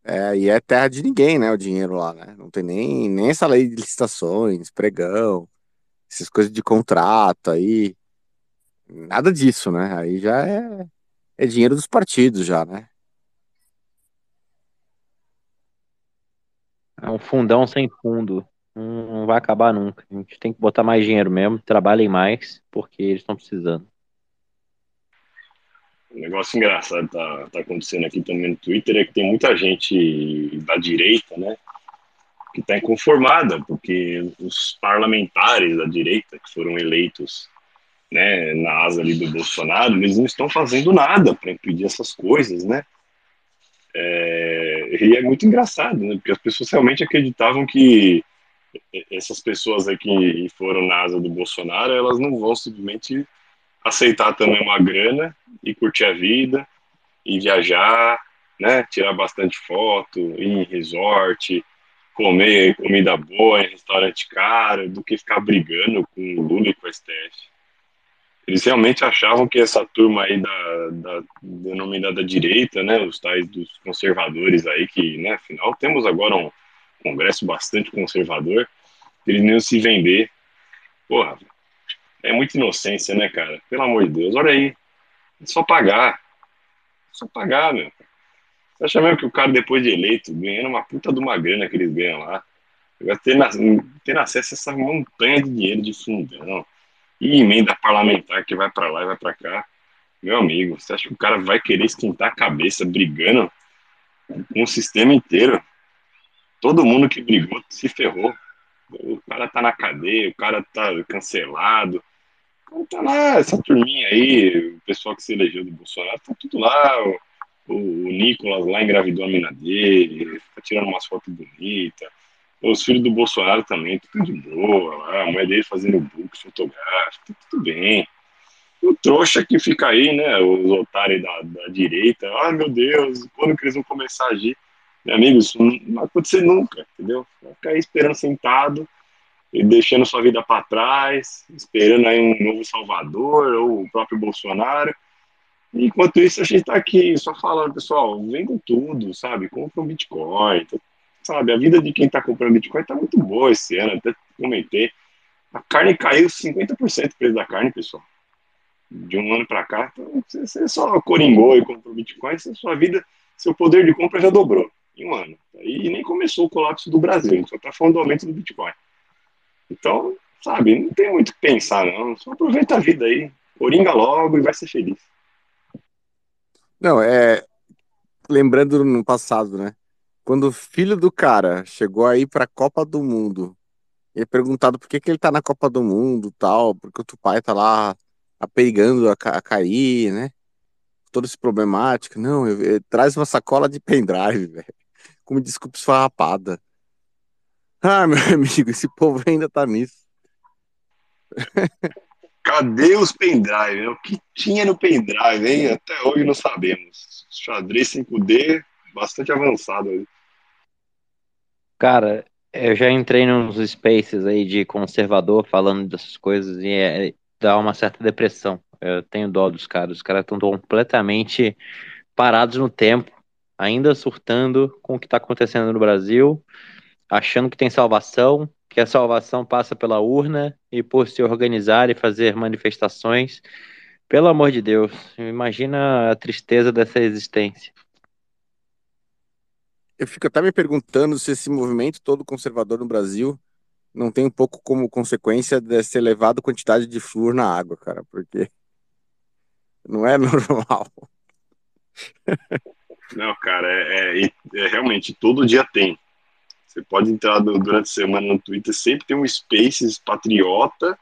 é, e é terra de ninguém, né? O dinheiro lá, né? Não tem nem, nem essa lei de licitações, pregão, essas coisas de contrato aí. Nada disso, né? Aí já é, é dinheiro dos partidos, já, né? É um fundão sem fundo. Não vai acabar nunca. A gente tem que botar mais dinheiro mesmo, trabalhem mais, porque eles estão precisando. Um negócio engraçado tá, tá acontecendo aqui também no Twitter é que tem muita gente da direita, né? Que está inconformada, porque os parlamentares da direita que foram eleitos né, na asa ali do Bolsonaro, eles não estão fazendo nada para impedir essas coisas, né? É, e é muito engraçado, né? Porque as pessoas realmente acreditavam que essas pessoas aqui que foram na asa do Bolsonaro, elas não vão simplesmente aceitar também uma grana e curtir a vida e viajar, né? Tirar bastante foto, ir em resort, comer comida boa em restaurante caro, do que ficar brigando com o Lula e com o STF. Eles realmente achavam que essa turma aí da, da denominada direita, né, os tais dos conservadores aí, que, né, afinal, temos agora um congresso bastante conservador, eles nem se vender. Porra, é muita inocência, né, cara? Pelo amor de Deus, olha aí. É só pagar. É só pagar, meu. Você acha mesmo que o cara, depois de eleito, ganhando uma puta de uma grana que eles ganham lá, vai ter, ter acesso a essa montanha de dinheiro de fundão e emenda parlamentar que vai para lá e vai para cá. Meu amigo, você acha que o cara vai querer esquentar a cabeça brigando com o sistema inteiro? Todo mundo que brigou se ferrou. O cara tá na cadeia, o cara tá cancelado. O cara tá lá, essa turminha aí, o pessoal que se elegeu do Bolsonaro, tá tudo lá. O, o, o Nicolas lá engravidou a mina dele, tá tirando umas fotos bonitas. Os filhos do Bolsonaro também, tudo de boa, lá, a mãe dele fazendo book fotográfico, tudo bem. O trouxa que fica aí, né, os otários da, da direita, ah, meu Deus, quando que eles vão começar a agir? Meu amigo, isso não vai acontecer nunca, entendeu? Vai ficar aí esperando sentado, deixando sua vida para trás, esperando aí um novo Salvador, ou o próprio Bolsonaro. Enquanto isso, a gente está aqui só falando, pessoal, vendo tudo, sabe? Compra um Bitcoin, sabe? A vida de quem está comprando Bitcoin está muito boa esse ano, até comentei. A carne caiu 50% o preço da carne, pessoal. De um ano para cá. Então, você só coringou e comprou Bitcoin, sua vida, seu poder de compra já dobrou em um ano. E nem começou o colapso do Brasil, só está falando do aumento do Bitcoin. Então, sabe, não tem muito o que pensar, não. Só aproveita a vida aí, coringa logo e vai ser feliz. Não, é. Lembrando no passado, né? Quando o filho do cara chegou aí pra Copa do Mundo, e é perguntado por que, que ele tá na Copa do Mundo tal, porque o pai tá lá aperigando a, a cair, né? Toda essa problemática. Não, eu, eu, traz uma sacola de pendrive, velho. Como desculpa esfarrapada. Ah, meu amigo, esse povo ainda tá nisso. Cadê os pendrive? O que tinha no pendrive, hein? Até hoje não sabemos. Xadrez 5D, bastante avançado. Cara, eu já entrei nos spaces aí de conservador falando dessas coisas e é, dá uma certa depressão. Eu tenho dó dos caras. Os caras estão completamente parados no tempo, ainda surtando com o que está acontecendo no Brasil, achando que tem salvação, que a salvação passa pela urna e por se organizar e fazer manifestações. Pelo amor de Deus, imagina a tristeza dessa existência eu fico até me perguntando se esse movimento todo conservador no Brasil não tem um pouco como consequência dessa elevada quantidade de flúor na água, cara, porque não é normal. Não, cara, é, é, é realmente todo dia tem. Você pode entrar durante a semana no Twitter, sempre tem um Spaces patriota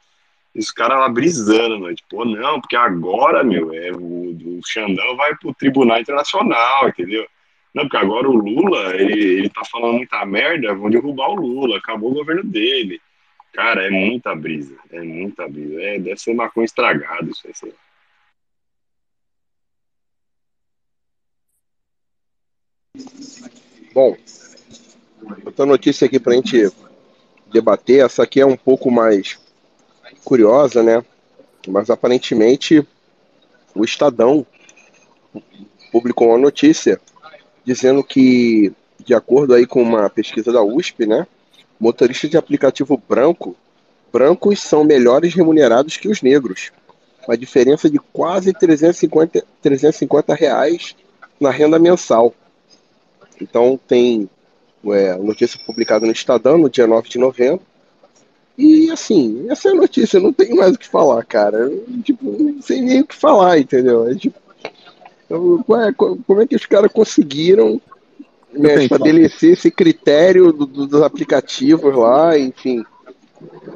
e os caras lá brisando, né? Tipo, não, porque agora, meu, é, o, o Xandão vai pro Tribunal Internacional, entendeu? Não, porque agora o Lula, ele, ele tá falando muita merda, vão derrubar o Lula, acabou o governo dele. Cara, é muita brisa, é muita brisa. É, deve ser maconha estragado isso aí. Bom, outra notícia aqui pra gente debater, essa aqui é um pouco mais curiosa, né? Mas aparentemente o Estadão publicou uma notícia dizendo que, de acordo aí com uma pesquisa da USP, né, motoristas de aplicativo branco, brancos são melhores remunerados que os negros. Uma diferença de quase 350, 350 reais na renda mensal. Então tem é, notícia publicada no Estadão no dia 9 de novembro. E assim, essa é a notícia, não tem mais o que falar, cara. Eu, tipo, não sei nem o que falar, entendeu? É, tipo, então, como é que os caras conseguiram né, estabelecer esse critério do, do, dos aplicativos lá, enfim?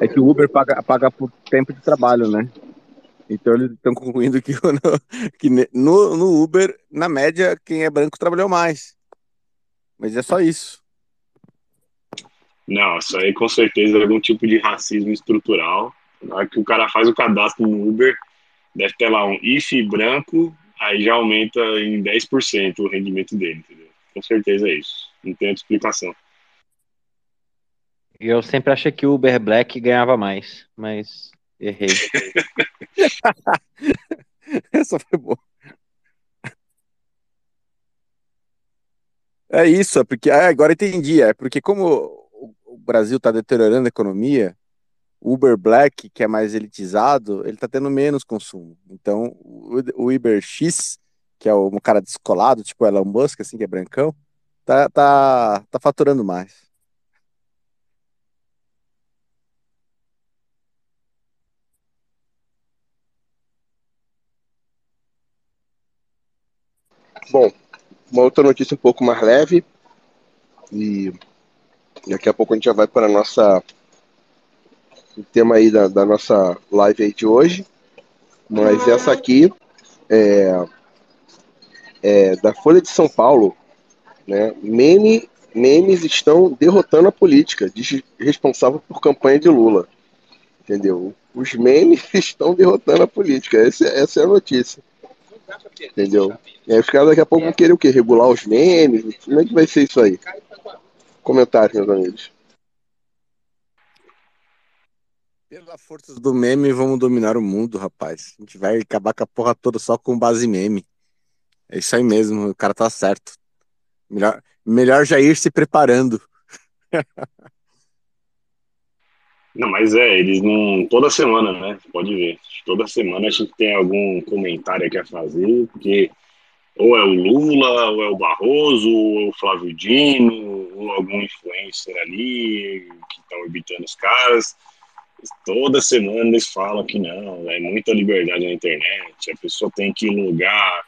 É que o Uber paga, paga por tempo de trabalho, né? Então eles estão concluindo que, no, que no, no Uber, na média, quem é branco trabalhou mais. Mas é só isso. Não, isso aí com certeza é algum tipo de racismo estrutural. Na hora que o cara faz o cadastro no Uber, deve ter lá um if branco, aí já aumenta em 10% o rendimento dele, entendeu? Com certeza é isso. Não tem outra explicação. Eu sempre achei que o Uber Black ganhava mais, mas errei. Essa foi boa. É isso, é porque ah, agora entendi. É porque como o- Brasil está deteriorando a economia, o Uber Black, que é mais elitizado, ele está tendo menos consumo. Então, o, o Uber X, que é um cara descolado, tipo Elon Musk, assim, que é brancão, tá, tá, tá faturando mais. Bom, uma outra notícia um pouco mais leve. E daqui a pouco a gente já vai para a nossa. O tema aí da, da nossa live aí de hoje. Mas essa aqui é, é da Folha de São Paulo. Né? Meme, memes estão derrotando a política, diz responsável por campanha de Lula. Entendeu? Os memes estão derrotando a política. Essa, essa é a notícia. Entendeu? E aí os caras daqui a pouco vão querer o quê? Regular os memes? Como é que vai ser isso aí? Comentários, meus amigos. Pela força do meme, vamos dominar o mundo, rapaz. A gente vai acabar com a porra toda só com base em meme. É isso aí mesmo, o cara tá certo. Melhor, melhor já ir se preparando. Não, mas é, eles não. Toda semana, né? Você pode ver. Toda semana a gente tem algum comentário aqui a fazer, porque ou é o Lula, ou é o Barroso, ou é o Flávio Dino, ou algum influencer ali que estão evitando os caras. Toda semana eles falam que não, é muita liberdade na internet, a pessoa tem que logar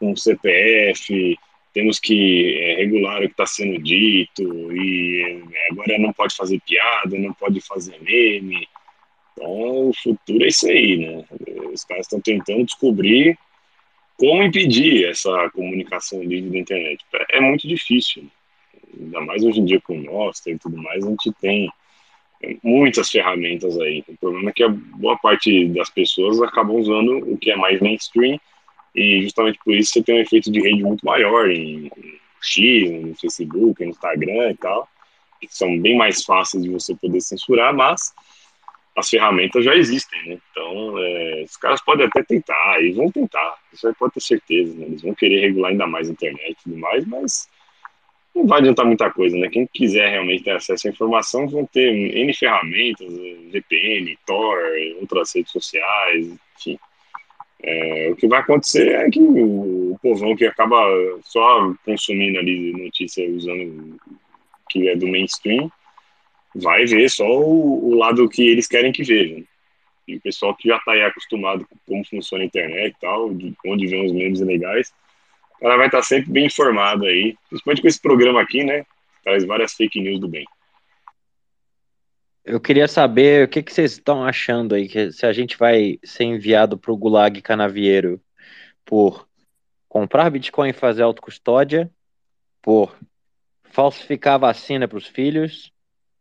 com o CPF, temos que é, regular o que está sendo dito, e é, agora não pode fazer piada, não pode fazer meme. Então, o futuro é isso aí, né? Os caras estão tentando descobrir como impedir essa comunicação livre da internet. É muito difícil, né? Ainda mais hoje em dia com Nostra e tudo mais, a gente tem muitas ferramentas aí. O problema é que a boa parte das pessoas acabam usando o que é mais mainstream e justamente por isso você tem um efeito de rede muito maior em X, no Facebook, no Instagram e tal, que são bem mais fáceis de você poder censurar, mas as ferramentas já existem, né? Então, é, os caras podem até tentar, e vão tentar, isso aí pode ter certeza, né? Eles vão querer regular ainda mais a internet e tudo mais, mas não vai adiantar muita coisa, né? Quem quiser realmente ter acesso à informação vão ter N ferramentas, VPN, Tor, outras redes sociais, enfim. É, o que vai acontecer é que o, povão que acaba só consumindo ali notícia usando que é do mainstream vai ver só o, o lado que eles querem que vejam. E o pessoal que já está aí acostumado com como funciona a internet e tal, de onde vem os memes legais, ela vai estar sempre bem informada aí, principalmente com esse programa aqui, né? Traz várias fake news do bem. Eu queria saber o que, que vocês estão achando aí, que se a gente vai ser enviado para o Gulag Canavieiro por comprar Bitcoin e fazer autocustódia, por falsificar a vacina para os filhos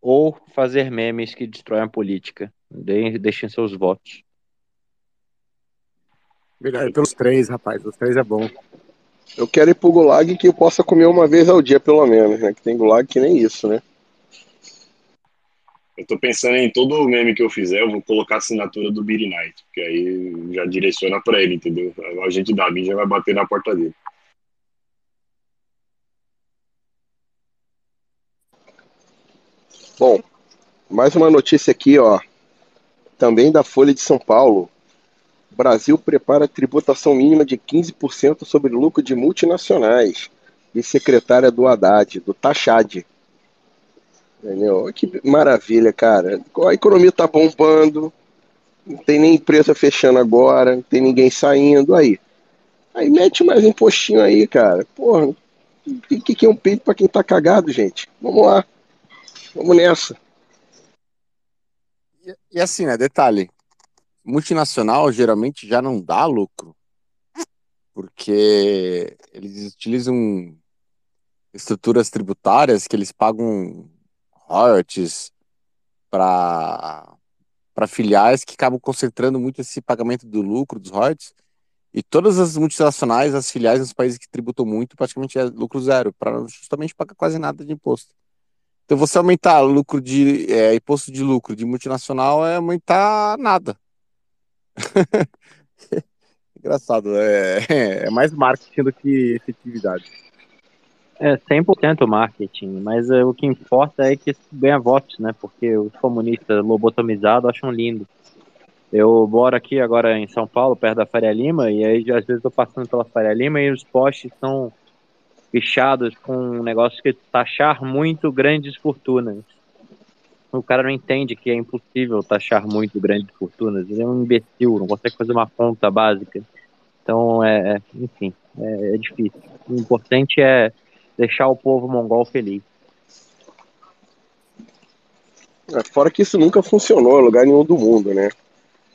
ou fazer memes que destroem a política. De deixem seus votos. Melhor pelos três, rapaz. Os três é bom. Eu quero ir pro gulag que eu possa comer uma vez ao dia, pelo menos, né? Que tem gulag que nem isso, né? Eu tô pensando em todo meme que eu fizer, eu vou colocar a assinatura do Beery Knight, porque aí já direciona para ele, entendeu? A gente da já vai bater na porta dele. Bom, mais uma notícia aqui, ó. Também da Folha de São Paulo. Brasil prepara tributação mínima de 15% sobre lucro de multinacionais. E secretária do Haddad, do Taxad. Entendeu? Que maravilha, cara. A economia tá bombando, não tem nem empresa fechando agora, não tem ninguém saindo. Aí, aí mete mais impostinho aí, cara. Porra, o que, que é um peito pra quem tá cagado, gente? Vamos lá. Vamos nessa. E, e assim, né? Detalhe: multinacional geralmente já não dá lucro, porque eles utilizam estruturas tributárias que eles pagam royalties, para filiais que acabam concentrando muito esse pagamento do lucro dos royalties. E todas as multinacionais, as filiais nos países que tributam muito, praticamente é lucro zero, para justamente pagar quase nada de imposto. Então, você aumentar lucro de é, imposto de lucro de multinacional é aumentar nada. Engraçado, é, é mais marketing do que efetividade. É 100% marketing, mas é, o que importa é que ganha votos, né? Porque os comunistas lobotomizados acham lindo. Eu moro aqui agora em São Paulo, perto da Faria Lima, e aí às vezes eu passando pela Faria Lima e os postes são pichados com um negócio que taxar muito grandes fortunas. O cara não entende que é impossível taxar muito grandes fortunas. Ele é um imbecil, não consegue fazer uma conta básica. Então, é, é enfim, é, é difícil. O importante é deixar o povo mongol feliz. É, fora que isso nunca funcionou em lugar nenhum do mundo, né?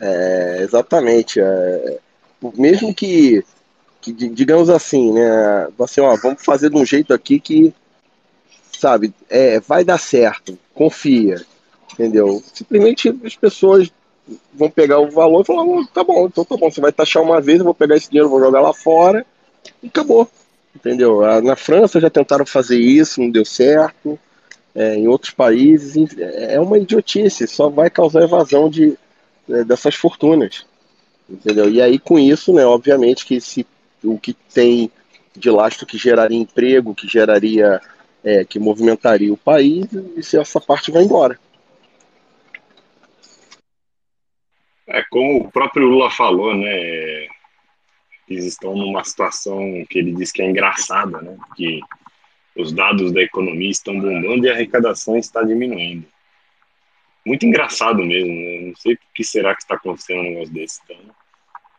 É, exatamente. É, mesmo que, que, digamos assim, né? Assim, ó, vamos fazer de um jeito aqui que, sabe, é, vai dar certo, confia, entendeu? Simplesmente as pessoas vão pegar o valor e falar, oh, tá bom, então tá bom, você vai taxar uma vez, eu vou pegar esse dinheiro, vou jogar lá fora e acabou. Entendeu? Na França já tentaram fazer isso, não deu certo. É, em outros países é uma idiotice, só vai causar evasão de, é, dessas fortunas. Entendeu? E aí com isso, né, obviamente que se, o que tem de lastro que geraria emprego, que geraria, é, que movimentaria o país, e se essa parte vai embora. É como o próprio Lula falou, né? Eles estão numa situação que ele diz que é engraçada, né? Que os dados da economia estão bombando e a arrecadação está diminuindo. Muito engraçado mesmo, né? Não sei o que será que está acontecendo um negócio desse. Então,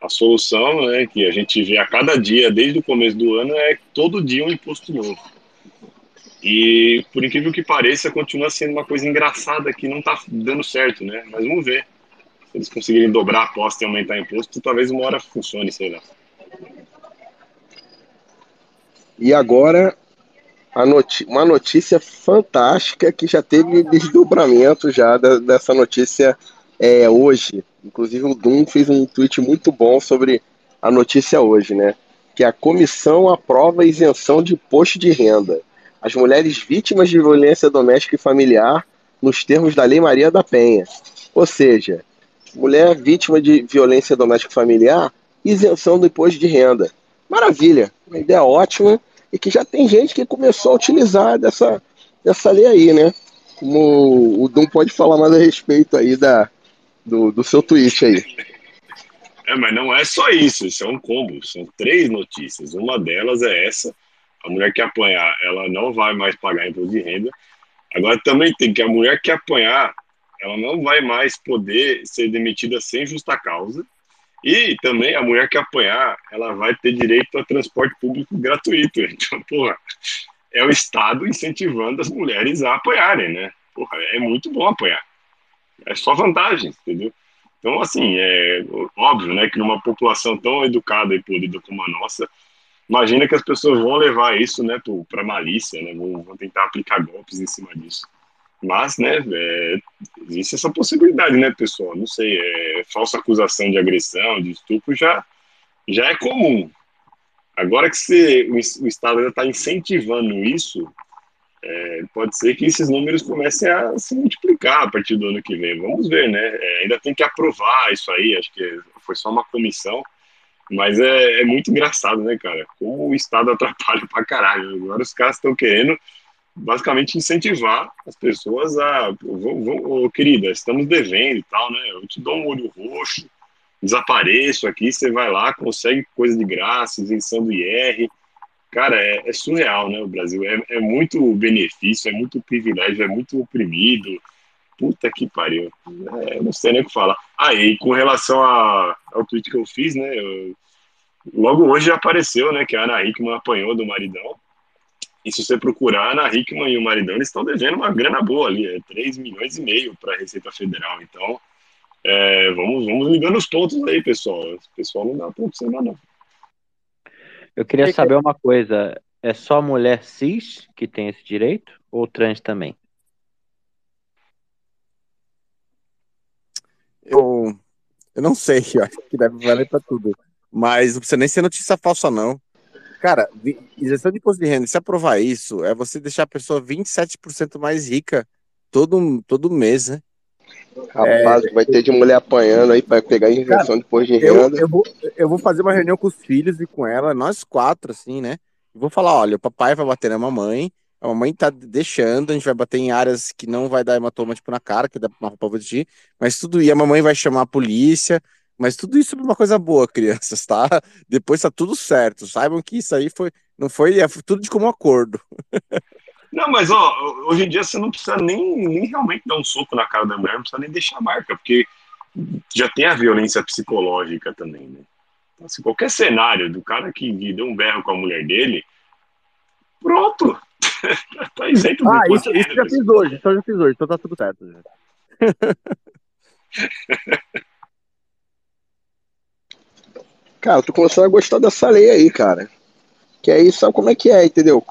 a solução, né, que a gente vê a cada dia, desde o começo do ano, é todo dia um imposto novo. E, por incrível que pareça, continua sendo uma coisa engraçada que não está dando certo, né? Mas vamos ver. Se eles conseguirem dobrar a aposta e aumentar o imposto, talvez uma hora funcione, sei lá. E agora, uma notícia fantástica que já teve desdobramento já dessa notícia é, hoje. Inclusive o Dum fez um tweet muito bom sobre a notícia hoje, né? Que a comissão aprova isenção de imposto de renda. As mulheres vítimas de violência doméstica e familiar nos termos da Lei Maria da Penha. Ou seja, mulher vítima de violência doméstica e familiar, isenção do imposto de renda. Maravilha, uma ideia ótima e que já tem gente que começou a utilizar dessa, dessa lei aí, né? Como o Dum pode falar mais a respeito aí da, do, do seu tweet aí. É, mas não é só isso, isso é um combo, são três notícias. Uma delas é essa, a mulher que apanhar, ela não vai mais pagar imposto de renda. Agora também tem que a mulher que apanhar, ela não vai mais poder ser demitida sem justa causa. E também a mulher que apanhar, ela vai ter direito a transporte público gratuito. Então, porra, é o Estado incentivando as mulheres a apanharem, né? Porra, é muito bom apanhar. É só vantagens, entendeu? Então, assim, é óbvio, né, que numa população tão educada e polida como a nossa, imagina que as pessoas vão levar isso, né, para malícia, né, vão, vão tentar aplicar golpes em cima disso. Mas, né, é, existe essa possibilidade, né, pessoal? Não sei, é, falsa acusação de agressão, de estupro já, já é comum. Agora que você, o, o Estado ainda está incentivando isso, é, pode ser que esses números comecem a se multiplicar a partir do ano que vem. Vamos ver, né? É, ainda tem que aprovar isso aí, acho que foi só uma comissão, mas é, é muito engraçado, né, cara? Como o Estado atrapalha pra caralho. Agora os caras estão querendo basicamente incentivar as pessoas a, vão, vão, querida, estamos devendo e tal, né? Eu te dou um olho roxo, desapareço aqui, você vai lá, consegue coisa de graça, isenção do IR. Cara, é, é surreal, né? O Brasil é, é, muito benefício, é muito privilégio, é muito oprimido. Puta que pariu. É, não sei nem o que falar. Ah, e com relação a, ao tweet que eu fiz, né? Eu, logo hoje já apareceu, né, que a Ana Hickman apanhou do maridão. E se você procurar, a Ana Hickman e o maridão, eles estão devendo uma grana boa ali, é 3 milhões e meio para a Receita Federal. Então, é, vamos, vamos ligando os pontos aí, pessoal. O pessoal não dá ponto sem não. Eu queria que saber que... uma coisa. É só mulher cis que tem esse direito ou trans também? Eu, eu não sei, eu acho que deve valer para tudo. Mas não precisa nem ser notícia falsa, não. Cara, isenção de imposto de renda, se aprovar isso, é você deixar a pessoa 27% mais rica todo, todo mês, né? Rapaz, vai ter de mulher apanhando aí pra pegar injeção depois de Eu, renda. eu, vou, eu vou fazer uma reunião com os filhos e com ela, nós quatro, assim, né? E vou falar: olha, o papai vai bater na mamãe, a mamãe tá deixando, a gente vai bater em áreas que não vai dar hematoma, tipo, na cara, que dá uma roupa vestir, mas tudo, e a mamãe vai chamar a polícia, mas tudo isso é uma coisa boa, crianças, tá? Depois tá tudo certo, saibam que isso aí foi, não foi, é tudo de comum acordo. Não, mas ó, hoje em dia você não precisa nem, nem realmente dar um soco na cara da mulher, não precisa nem deixar marca, porque já tem a violência psicológica também, né? Então, assim, qualquer cenário do cara que deu um berro com a mulher dele, pronto, tá isento do Ah, isso, isso já fiz hoje, isso eu já fiz hoje, então tá tudo certo. Cara, eu tô começando a gostar dessa lei aí, cara. Que aí sabe como é que é, entendeu?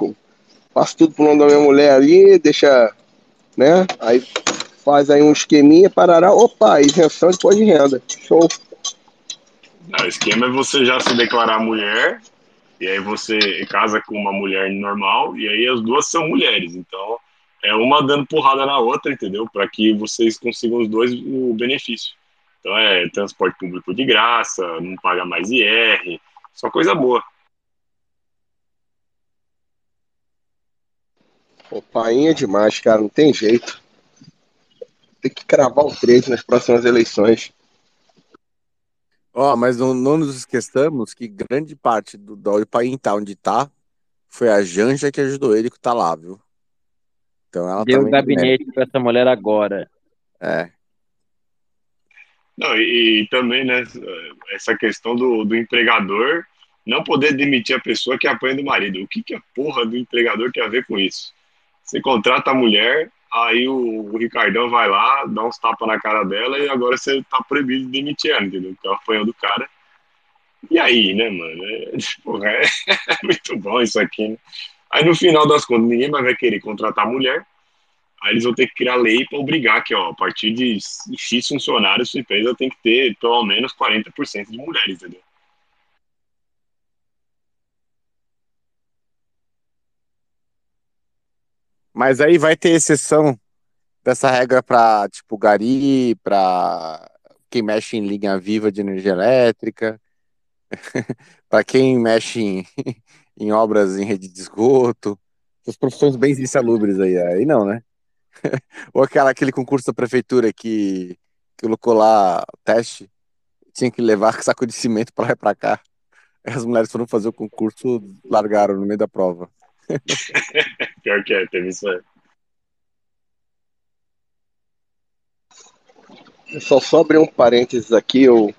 Passa tudo pro nome da minha mulher ali, deixa, né? Aí faz aí um esqueminha, parará, opa, isenção de imposto de renda. Show. Não, o esquema é você já se declarar mulher, e aí você casa com uma mulher normal, e aí as duas são mulheres. Então, é uma dando porrada na outra, entendeu? Para que vocês consigam os dois o benefício. Então, é transporte público de graça, não paga mais IR, só coisa boa. Pô, painha é demais, cara, não tem jeito. Tem que cravar o 13 nas próximas eleições. Ó, mas não, não nos esqueçamos que grande parte do, do país tá onde tá foi a Janja que ajudou ele que tá lá, viu? Então ela Deu o gabinete pra essa mulher agora. É. Não, e, e também, né, essa questão do, do empregador não poder demitir a pessoa que apanha do marido. O que, que a porra do empregador tem a ver com isso? Você contrata a mulher, aí o, o Ricardão vai lá, dá uns tapas na cara dela e agora você tá proibido de demitir ela, entendeu? Porque ela apanhou do cara. E aí, né, mano? É, porra, é, é muito bom isso aqui, né? Aí no final das contas, ninguém mais vai querer contratar a mulher. Aí eles vão ter que criar lei para obrigar que, ó, a partir de X funcionários, sua empresa tem que ter pelo menos 40% de mulheres, entendeu? Mas aí vai ter exceção dessa regra pra, tipo, gari, pra quem mexe em linha viva de energia elétrica, pra quem mexe em, em obras em rede de esgoto, essas profissões bem insalubres aí. Aí não, né? Ou aquela, aquele concurso da prefeitura que, que colocou lá teste, tinha que levar saco de cimento pra lá e pra cá. As mulheres foram fazer o concurso, largaram no meio da prova. Pior que é, teve isso aí. Só só abrir um parênteses aqui, eu,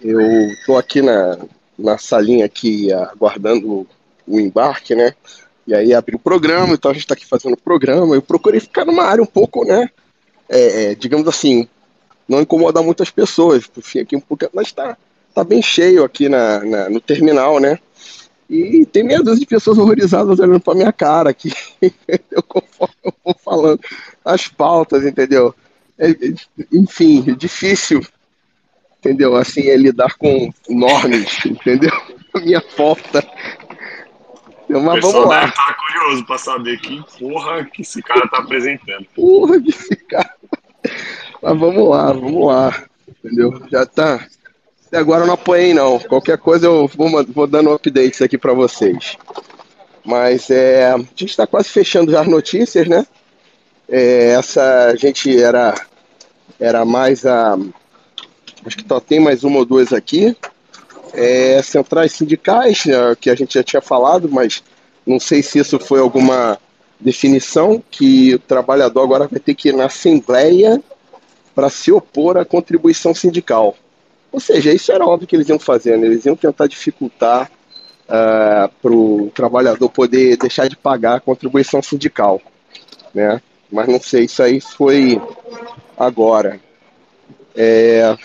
eu tô aqui na, na salinha aqui aguardando o embarque, né? E aí abri o programa, então a gente tá aqui fazendo o programa. Eu procurei ficar numa área um pouco, né? é, é, digamos assim, não incomodar muitas pessoas. Fui aqui um pouco, mas tá, tá bem cheio aqui na, na- no terminal, né? E tem meia dúzia de pessoas horrorizadas olhando pra minha cara aqui. conforme eu vou falando as pautas, entendeu? É, é, enfim, é difícil, entendeu? Assim, é lidar com normes, entendeu? A minha falta. O Mas pessoal vamos lá. deve estar curioso para saber que porra que esse cara tá apresentando. Porra de ficar. Mas vamos lá, vamos lá. Entendeu? Já tá. Até agora eu não apanhei, não. Qualquer coisa eu vou, vou dando updates aqui pra vocês. Mas é, a gente está quase fechando já as notícias, né? É, essa a gente era, era mais a. Acho que só tem mais uma ou duas aqui. É, centrais sindicais, né, que a gente já tinha falado, mas não sei se isso foi alguma definição que o trabalhador agora vai ter que ir na Assembleia para se opor à contribuição sindical. Ou seja, isso era óbvio que eles iam fazer, né? eles iam tentar dificultar para o trabalhador poder deixar de pagar a contribuição sindical. Né? Mas não sei, isso aí foi agora. É,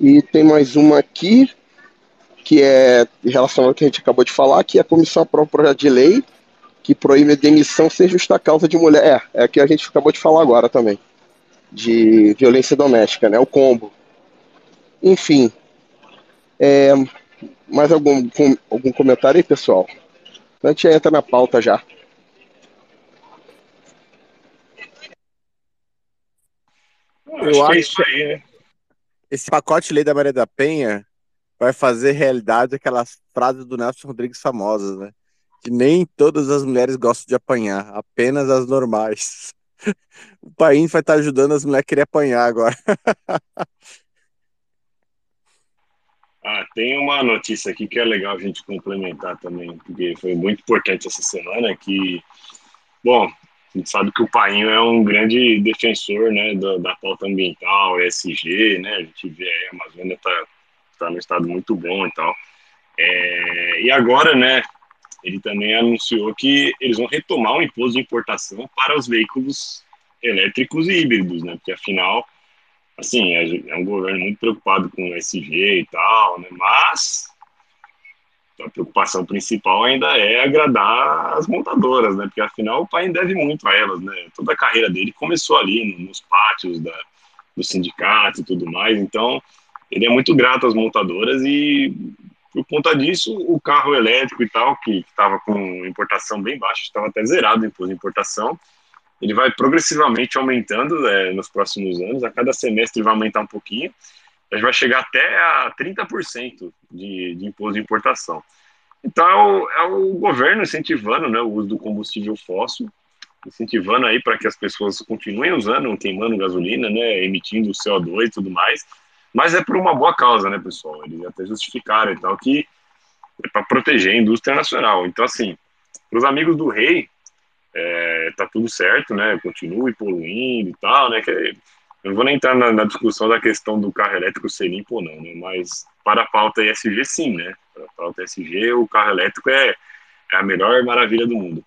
E tem mais uma aqui, que é relacionada ao que a gente acabou de falar, que a comissão aprova um projeto de lei que proíbe a demissão sem justa causa de mulher. É, é que a gente acabou de falar agora também, de violência doméstica, né? O combo. Enfim. É, mais algum, com, algum comentário aí, pessoal? A gente entra na pauta já. Eu acho que é acho isso aí, né? Esse pacote lei da Maria da Penha vai fazer realidade aquelas frases do Nelson Rodrigues famosas, né? Que nem todas as mulheres gostam de apanhar, apenas as normais. O país vai estar ajudando as mulheres a querer apanhar agora. Ah, tem uma notícia aqui que é legal a gente complementar também, porque foi muito importante essa semana, que, bom, a gente sabe que o Painho é um grande defensor, né, da, da pauta ambiental, ESG, né, a gente vê aí a Amazônia tá, tá num estado muito bom e tal. É, e agora, né, ele também anunciou que eles vão retomar o imposto de importação para os veículos elétricos e híbridos, né, porque afinal assim, é um governo muito preocupado com o SG e tal, né? Mas a preocupação principal ainda é agradar as montadoras, né? Porque afinal o pai deve muito a elas, né? Toda a carreira dele começou ali nos pátios da, do sindicato e tudo mais, então ele é muito grato às montadoras e por conta disso o carro elétrico e tal, que estava com importação bem baixa, estava até zerado o imposto de importação, ele vai progressivamente aumentando é, nos próximos anos, a cada semestre vai aumentar um pouquinho, a gente vai chegar até a 30% de, de imposto de importação. Então é o, é o, governo incentivando né, o uso do combustível fóssil, incentivando aí para que as pessoas continuem usando, queimando gasolina, né, emitindo CO2 e tudo mais, mas é por uma boa causa, né, pessoal? Eles até justificaram e tal que é para proteger a indústria nacional. Então, assim, para os amigos do rei, é, tá tudo certo, né? Continue poluindo e tal, né? Que, eu não vou nem entrar na, na, discussão da questão do carro elétrico ser limpo ou não, né? Mas para a pauta ESG, sim, né? Para a pauta ESG, o carro elétrico é, é a melhor maravilha do mundo.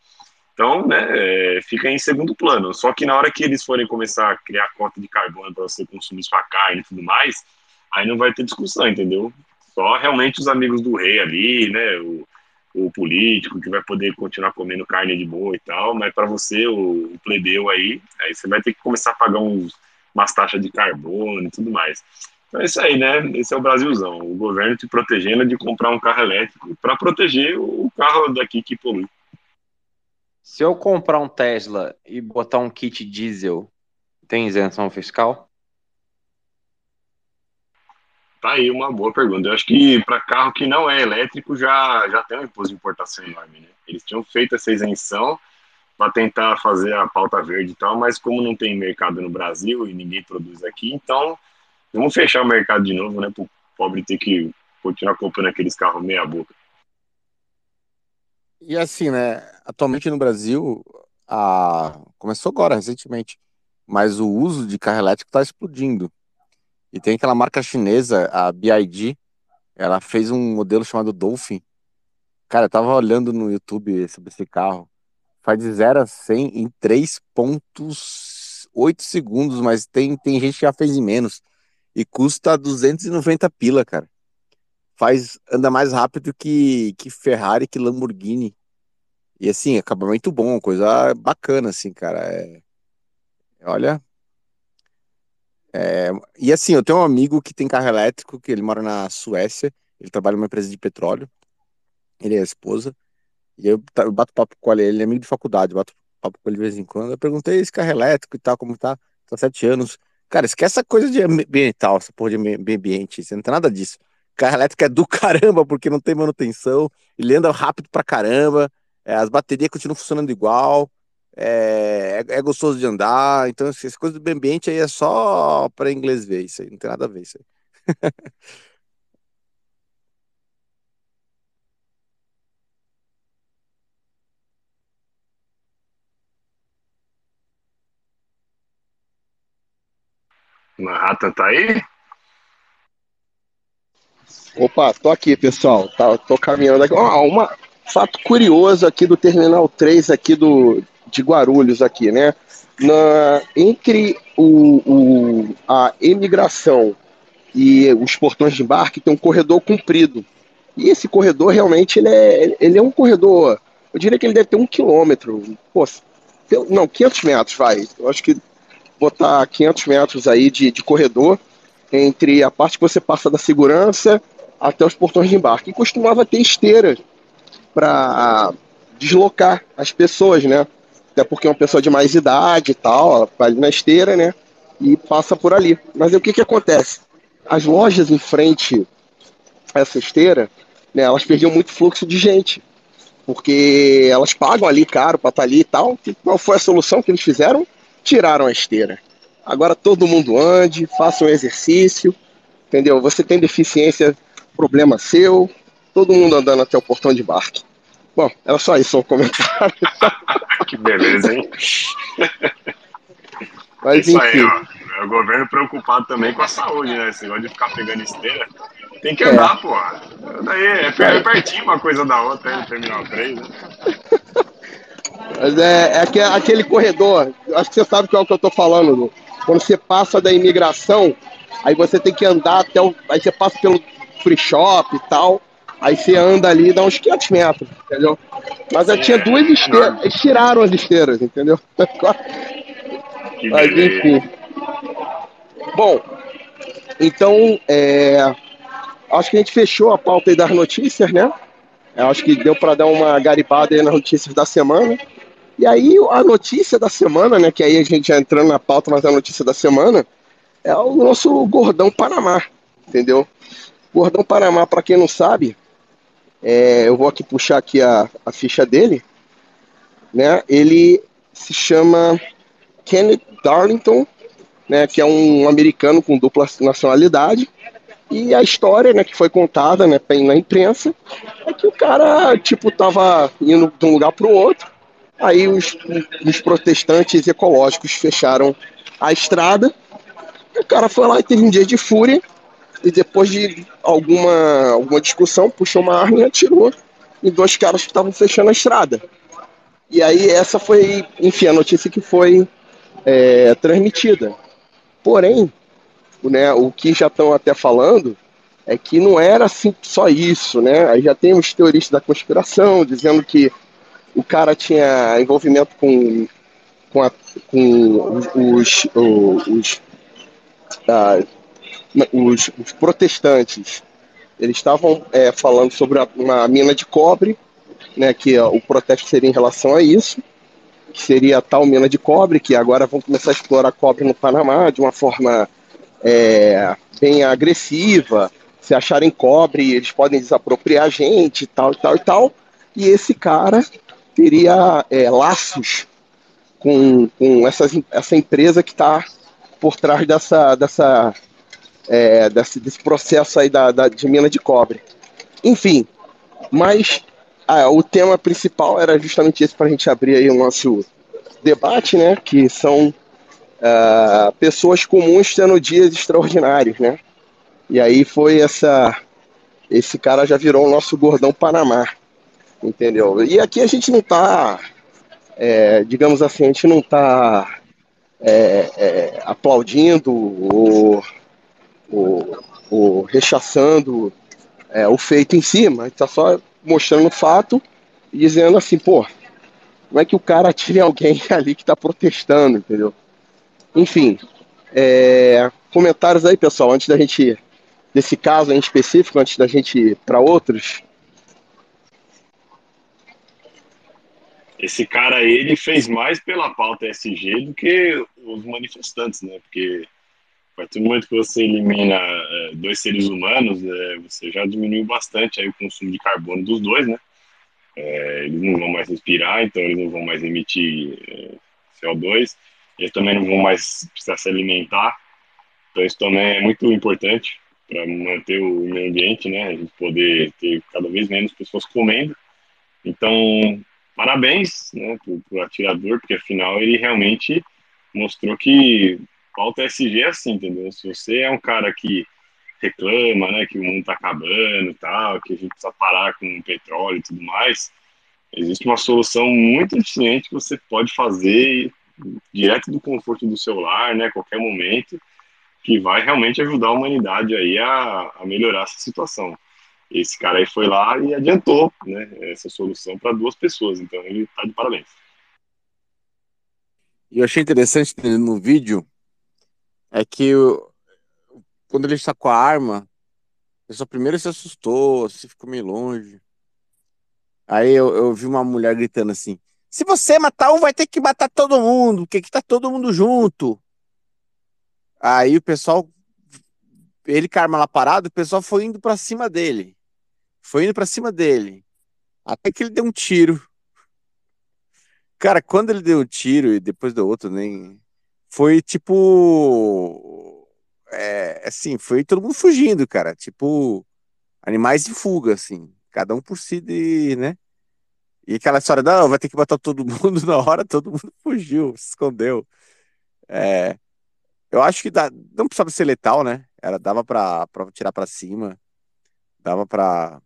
Então, né, é, fica em segundo plano. Só que na hora que eles forem começar a criar cota de carbono para você consumir sua carne e tudo mais, aí não vai ter discussão, entendeu? Só realmente os amigos do rei ali, né? O, o político que vai poder continuar comendo carne de boa e tal, mas para você, o, o, plebeu aí, aí você vai ter que começar a pagar uns, umas taxas de carbono e tudo mais. Então é isso aí, né? Esse é o Brasilzão. O governo te protegendo de comprar um carro elétrico para proteger o carro daqui que polui. Se eu comprar um Tesla e botar um kit diesel, tem isenção fiscal? Tá aí uma boa pergunta. Eu acho que para carro que não é elétrico já, já tem um imposto de importação enorme, né? Eles tinham feito essa isenção para tentar fazer a pauta verde e tal, mas como não tem mercado no Brasil e ninguém produz aqui, então vamos fechar o mercado de novo, né? Para o pobre ter que continuar comprando aqueles carros meia boca. E assim, né? Atualmente no Brasil, a... começou agora, recentemente, mas o uso de carro elétrico está explodindo. E tem aquela marca chinesa, a BID, ela fez um modelo chamado Dolphin. Cara, eu tava olhando no YouTube sobre esse carro. Faz de 0 a 100 em 3.8 segundos, mas tem, tem gente que já fez em menos. E custa 290 pila, cara. Faz, anda mais rápido que, que Ferrari, que Lamborghini. E assim, acabamento bom, coisa bacana, assim, cara. É, olha, é, e assim, eu tenho um amigo que tem carro elétrico, que ele mora na Suécia, ele trabalha numa empresa de petróleo, ele é a esposa, e eu, bato papo com ele, ele é amigo de faculdade, bato papo com ele de vez em quando. Eu perguntei esse carro elétrico e tal, como tá, tá sete anos. Cara, esquece essa coisa de ambiental, essa porra de ambiente, você não tem nada disso. Carro elétrico é do caramba, porque não tem manutenção, ele anda rápido pra caramba, é, as baterias continuam funcionando igual, é, é, é, gostoso de andar. Então, assim, essa coisa do ambiente aí é só para inglês ver isso aí, não tem nada a ver isso aí. Manhattan tá aí? Opa, tô aqui, pessoal. Tá, tô caminhando aqui. Ó, uma fato curioso aqui do Terminal 3 aqui do, de Guarulhos aqui, né? Na, entre o, o, a emigração e os portões de embarque tem um corredor comprido. E esse corredor realmente ele é, ele é um corredor, eu diria que ele deve ter um quilômetro, não, 500 metros, vai. Eu acho que botar 500 metros aí de, de corredor. entre a parte que você passa da segurança até os portões de embarque. E costumava ter esteira para deslocar as pessoas, né? Até porque é uma pessoa de mais idade e tal, vai ali na esteira, né? E passa por ali. Mas aí, o que que acontece? As lojas em frente a essa esteira, né, elas perdiam muito fluxo de gente. Porque elas pagam ali caro para estar ali e tal. E qual foi a solução que eles fizeram? Tiraram a esteira. Agora todo mundo ande, faça um exercício, entendeu? Você tem deficiência, problema seu, todo mundo andando até o portão de embarque. Bom, era só isso o comentário. Que beleza, hein? Mas Isso aí, enfim, ó. É o governo preocupado também com a saúde, né? Esse negócio de ficar pegando esteira. Tem que É. andar, pô. Daí é é pertinho uma coisa da outra aí no Terminal 3, né? Mas é, é aque- aquele corredor, acho que você sabe qual é o que eu tô falando, Lu. Quando você passa da imigração, aí você tem que andar até o. Aí você passa pelo free shop e tal. Aí você anda ali e dá uns 500 metros, entendeu? Mas Sim, tinha duas esteiras, eles tiraram as esteiras, entendeu? Mas enfim. Bom, então, é, acho que a gente fechou a pauta aí das notícias, né? Eu acho que deu para dar uma garibada aí nas notícias da semana. E aí, a notícia da semana, né? Que aí a gente já entrando na pauta, mas a notícia da semana é o nosso Gordão Panamá, entendeu? Gordão Panamá, para quem não sabe, é, eu vou aqui puxar aqui a, a ficha dele, né? Ele se chama Kenneth Darlington, né, que é um americano com dupla nacionalidade. E a história, né, que foi contada, né, na imprensa, é que o cara, tipo, tava indo de um lugar para o outro. Aí os, os protestantes ecológicos fecharam a estrada. O cara foi lá e teve um dia de fúria. E depois de alguma, alguma discussão, puxou uma arma e atirou em dois caras que estavam fechando a estrada. E aí essa foi, enfim, a notícia que foi é, transmitida. Porém, né, o que já estão até falando é que não era assim só isso, né? Aí já tem os teoristas da conspiração dizendo que o cara tinha envolvimento com, com, a, com os, os, os, ah, os, protestantes. Eles estavam é, falando sobre uma mina de cobre, né? Que ó, o protesto seria em relação a isso que seria a tal mina de cobre, que agora vão começar a explorar cobre no Panamá de uma forma é, bem agressiva. Se acharem cobre, eles podem desapropriar a gente, tal, tal, e tal. E esse cara teria é, laços com, com essas, essa empresa que está por trás dessa, dessa, é, desse, desse processo aí da, da, de mina de cobre. Enfim, mas ah, o tema principal era justamente esse para a gente abrir aí o nosso debate, né? Que são ah, pessoas comuns tendo dias extraordinários, né? E aí foi essa. Esse cara já virou o nosso gordão Panamá, entendeu? E aqui a gente não tá, é, digamos assim, a gente não tá é, é, aplaudindo ou, ou, ou rechaçando é, o feito em cima, a gente tá só mostrando o fato e dizendo assim, pô, como é que o cara atira em alguém ali que tá protestando, entendeu? Enfim, é, comentários aí, pessoal, antes da gente, desse caso em específico, antes da gente ir para outros. Esse cara aí, ele fez mais pela pauta SG do que os manifestantes, né? Porque a partir do momento que você elimina é, dois seres humanos, é, você já diminuiu bastante aí o consumo de carbono dos dois, né? É, eles não vão mais respirar, então eles não vão mais emitir é, CO2, eles também não vão mais precisar se alimentar, então isso também é muito importante para manter o meio ambiente, né? A gente poder ter cada vez menos pessoas comendo. Então, parabéns né, pro, pro atirador, porque afinal ele realmente mostrou que pauta SG é assim, entendeu? Se você é um cara que reclama, né, que o mundo tá acabando e tal, que a gente precisa parar com o petróleo e tudo mais, existe uma solução muito eficiente que você pode fazer direto do conforto do seu lar, né, qualquer momento, que vai realmente ajudar a humanidade aí a, a melhorar essa situação. Esse cara aí foi lá e adiantou, né, essa solução para duas pessoas, então ele tá de parabéns. Eu achei interessante no vídeo é que quando ele sacou a arma, o pessoal primeiro se assustou, assim, ficou meio longe. Aí eu, eu vi uma mulher gritando assim: se você matar um, vai ter que matar todo mundo, porque aqui tá todo mundo junto. Aí o pessoal, ele com a arma lá parado, o pessoal foi indo pra cima dele. Foi indo pra cima dele. Até que ele deu um tiro. Cara, quando ele deu o tiro e depois deu outro, nem. Foi tipo. É, assim, foi todo mundo fugindo, cara. Tipo, animais de fuga, assim. Cada um por si, de, né? E aquela história, não, vai ter que matar todo mundo na hora, todo mundo fugiu, se escondeu. É, eu acho que dá, não precisava ser letal, né? Era, dava pra, pra tirar pra cima, dava pra,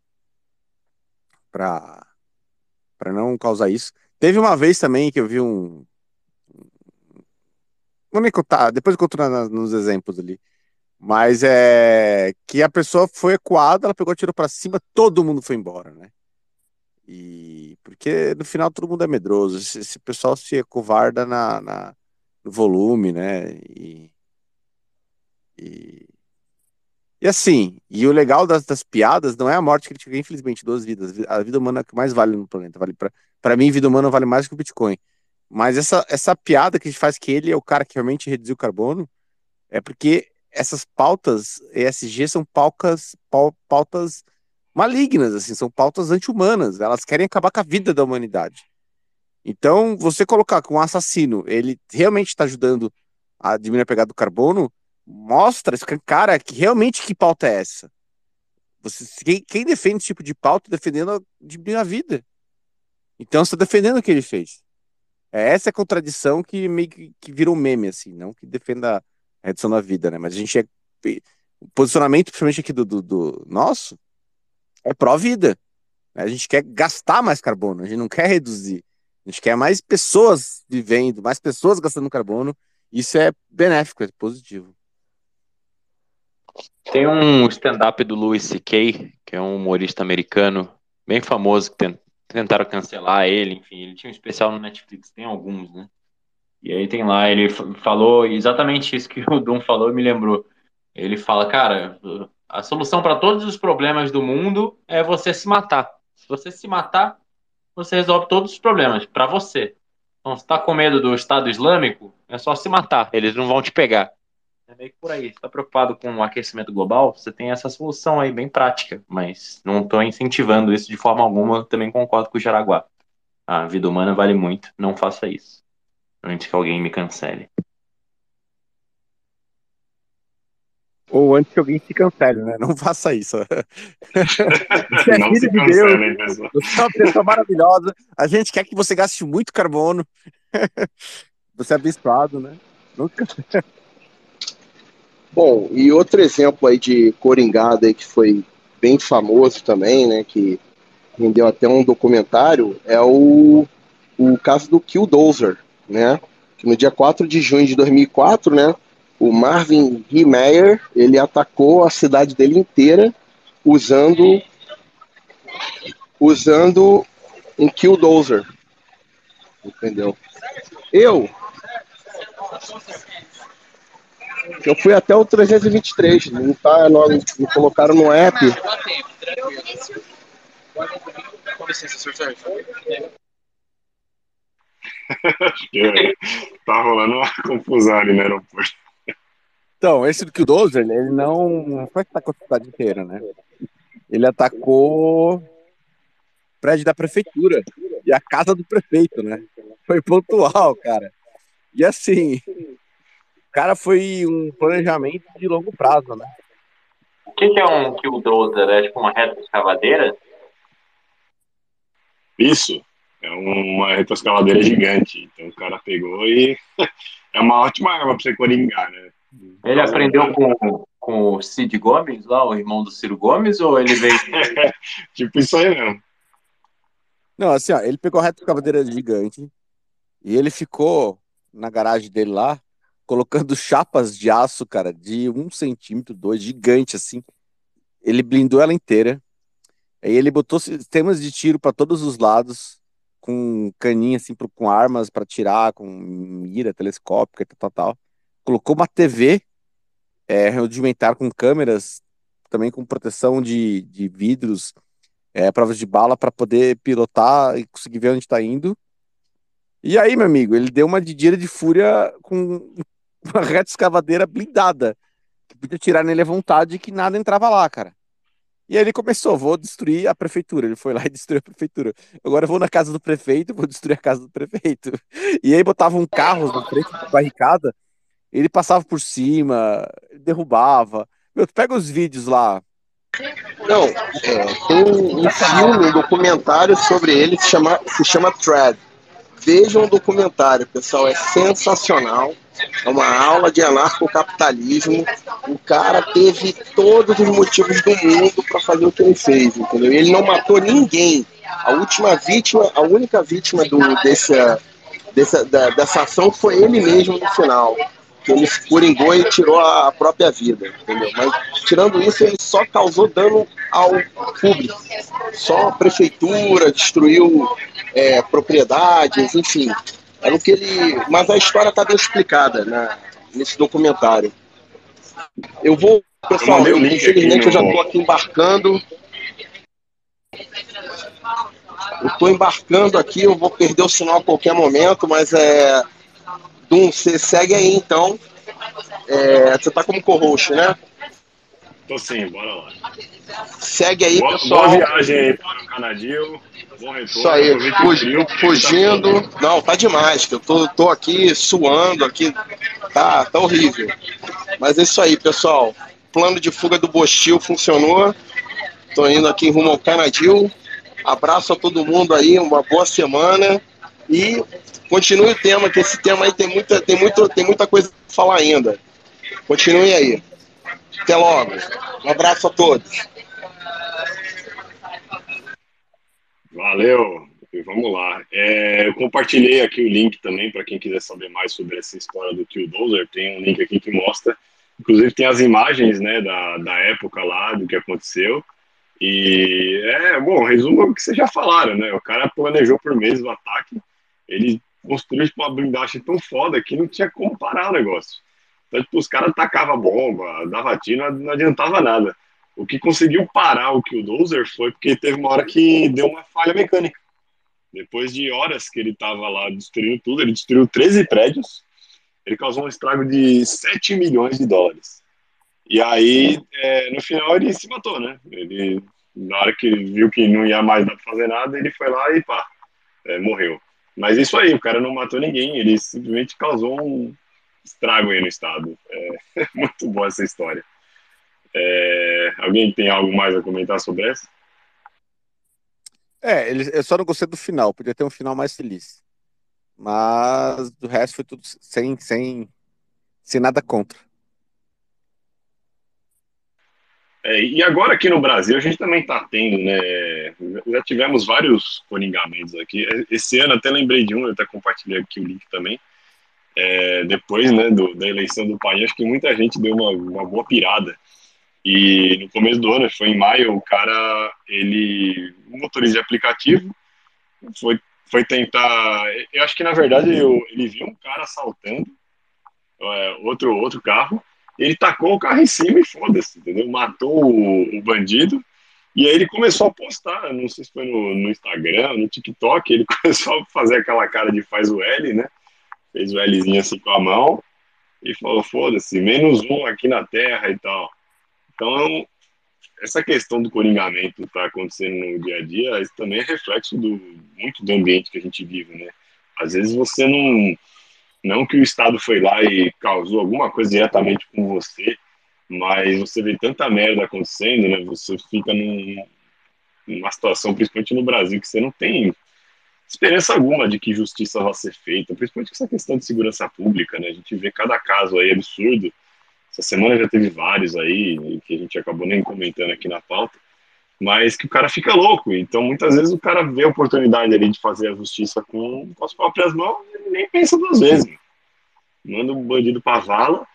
pra, pra não causar isso. Teve uma vez também que eu vi um. Vou nem contar, depois eu conto na- nos exemplos ali. Mas é que a pessoa foi ecoada, ela pegou, tirou pra cima, todo mundo foi embora, né? E porque no final todo mundo é medroso. Esse, esse pessoal se acovarda na, na- no volume, né? E, e, e assim, e o legal das, das piadas não é a morte que ele tira, infelizmente, duas vidas. A vida humana é que mais vale no planeta. Vale pra mim, vida humana vale mais que o Bitcoin. Mas essa, essa piada que faz que ele é o cara que realmente reduziu o carbono é porque essas pautas ESG são pautas, pau- pautas malignas, assim, são pautas anti-humanas. Elas querem acabar com a vida da humanidade. Então, você colocar que um assassino, ele realmente está ajudando a diminuir a pegada do carbono, mostra, escancara que realmente que pauta é essa. Você, quem, quem defende esse tipo de pauta defendendo a, diminuir a vida. Então, você está defendendo o que ele fez. É essa é a contradição que meio que, que virou meme, assim, não que defenda a redução da vida, né? Mas a gente é. O posicionamento, principalmente aqui do, do, do nosso, é pró-vida. A gente quer gastar mais carbono, a gente não quer reduzir. A gente quer mais pessoas vivendo, mais pessoas gastando carbono. Isso é benéfico, é positivo. Tem um stand-up do Louis C.K., que é um humorista americano bem famoso, que ten- tentaram cancelar ele, enfim, ele tinha um especial no Netflix, tem alguns, né? E aí tem lá, ele falou exatamente isso que o Dum falou e me lembrou. Ele fala, cara, a solução para todos os problemas do mundo é você se matar. Se você se matar, você resolve todos os problemas para você. Então, se tá com medo do Estado Islâmico, é só se matar, eles não vão te pegar. É meio que por aí. Você tá preocupado com o aquecimento global? Você tem essa solução aí bem prática, mas não estou incentivando isso de forma alguma. Também concordo com o Jaraguá. A vida humana vale muito. Não faça isso. Antes que alguém me cancele. Ou antes que alguém se cancele, né? Não faça isso. Você é Não filho se de Deus, pessoal. você é uma pessoa maravilhosa. A gente quer que você gaste muito carbono. Você é abençoado, né? Nunca. Bom, e outro exemplo aí de coringada aí que foi bem famoso também, né, que rendeu até um documentário, é o, o caso do Killdozer, né, que no dia 4 de junho de 2004, né, o Marvin G. Meyer, ele atacou a cidade dele inteira usando usando um Killdozer, entendeu? Eu eu fui até o 323, não tá, não, não colocaram no app. Porque tá rolando uma confusão ali no aeroporto. Então, esse do Killdozer, ele não, foi atacou a cidade inteira, né? Ele atacou o prédio da prefeitura e a casa do prefeito, né? Foi pontual, cara. E assim, cara, foi um planejamento de longo prazo, né? O que, que é um killdozer? É tipo uma reta escavadeira? Isso é uma retroescavadeira gigante. Então o cara pegou e é uma ótima arma pra você coringar, né? Ele aprendeu com, com o Cid Gomes, lá, o irmão do Ciro Gomes, ou ele veio. Tipo isso aí mesmo. Não, assim, ó, ele pegou a reta escavadeira gigante e ele ficou na garagem dele lá, colocando chapas de aço, cara, de um centímetro, dois, gigante, assim. Ele blindou ela inteira. Aí ele botou sistemas de tiro para todos os lados, com caninha, assim, pro- com armas para tirar, com mira telescópica e tal, tal, tal. Colocou uma TV é, rudimentar com câmeras, também com proteção de, de vidros, é, provas de bala para poder pilotar e conseguir ver onde está indo. E aí, meu amigo, ele deu uma dedida de fúria com uma reta escavadeira blindada, que podia tirar nele a vontade que nada entrava lá, cara. E aí ele começou, vou destruir a prefeitura. Ele foi lá e destruiu a prefeitura. Agora eu vou na casa do prefeito, vou destruir a casa do prefeito. E aí botavam carros na frente da barricada, ele passava por cima, derrubava. Meu, tu pega os vídeos lá. Não, é, tem um filme, um documentário sobre ele se chama, se chama Thread. Vejam o documentário, pessoal, é sensacional. É uma aula de anarcocapitalismo. O cara teve todos os motivos do mundo para fazer o que ele fez, entendeu? Ele não matou ninguém. A última vítima, a única vítima do, dessa, dessa, da, dessa ação foi ele mesmo no final. Que ele coringou e tirou a própria vida, entendeu? Mas tirando isso, ele só causou dano ao público. Só a prefeitura destruiu é, propriedades, enfim. Era o que ele. Mas a história está bem explicada né, nesse documentário. Eu vou, pessoal, eu, infelizmente eu já estou aqui embarcando. Eu estou embarcando aqui, eu vou perder o sinal a qualquer momento, mas é. Dum, você segue aí então. É, você está como co-host, né? Tô sim, bora lá. Segue aí, boa, pessoal. Boa viagem aí para o Canadil. Bom retorno. Isso aí, fugindo, fugindo. Não, tá demais, que eu tô, tô aqui suando aqui. Tá, tá horrível. Mas é isso aí, pessoal. Plano de fuga do Bostil funcionou. Tô indo aqui rumo ao Canadil. Abraço a todo mundo aí, uma boa semana. E continue o tema, que esse tema aí tem muita, tem muito, tem muita coisa pra falar ainda. Continue aí. Até logo. Um abraço a todos. Valeu. Vamos lá. É, eu compartilhei aqui o link também para quem quiser saber mais sobre essa história do Killdozer. Tem um link aqui que mostra. Inclusive tem as imagens né, da, da época lá, do que aconteceu. E é, bom, resumo o que vocês já falaram, né? O cara planejou por meses o ataque. Ele construiu tipo, uma blindagem tão foda que não tinha como parar o negócio. Então, tipo, os caras tacavam bomba, dava tiro, não adiantava nada. O que conseguiu parar o Killdozer foi porque teve uma hora que deu uma falha mecânica. Depois de horas que ele estava lá destruindo tudo, ele destruiu 13 prédios, ele causou um estrago de 7 milhões de dólares. E aí, é, no final, ele se matou, né? Ele, na hora que viu que não ia mais dar para fazer nada, ele foi lá e pá, é, morreu. Mas isso aí, o cara não matou ninguém, ele simplesmente causou um, estrago aí no estado. É, muito boa essa história. É, alguém tem algo mais a comentar sobre essa? É, ele, eu só não gostei do final, podia ter um final mais feliz. Mas do resto foi tudo sem, sem, sem nada contra. É, e agora aqui no Brasil a gente também está tendo, né? Já tivemos vários coringamentos aqui. Esse ano até lembrei de um, eu até compartilhei aqui o link também é, depois né, do, da eleição do país, acho que muita gente deu uma, uma boa pirada. E no começo do ano, foi em maio, o cara, ele, um motorista de aplicativo, foi, foi tentar. Eu acho que na verdade eu, ele viu um cara assaltando é, outro, outro carro, ele tacou o carro em cima e foda-se, entendeu? Matou o, o, bandido. E aí ele começou a postar, não sei se foi no, no Instagram, no TikTok, ele começou a fazer aquela cara de faz o L, né? Fez o Lzinho assim com a mão e falou: foda-se, menos um aqui na Terra e tal. Então, essa questão do coringamento está acontecendo no dia a dia, isso também é reflexo do muito do ambiente que a gente vive, né? Às vezes você não. Não que o Estado foi lá e causou alguma coisa diretamente com você, mas você vê tanta merda acontecendo, né? Você fica num, numa situação, principalmente no Brasil, que você não tem esperança alguma de que justiça vai ser feita, principalmente com essa questão de segurança pública, né? A gente vê cada caso aí absurdo. Essa semana já teve vários aí, que a gente acabou nem comentando aqui na pauta, mas que o cara fica louco. Então, muitas vezes o cara vê a oportunidade ali de fazer a justiça com, com as próprias mãos e nem pensa duas vezes. Manda um bandido pra vala.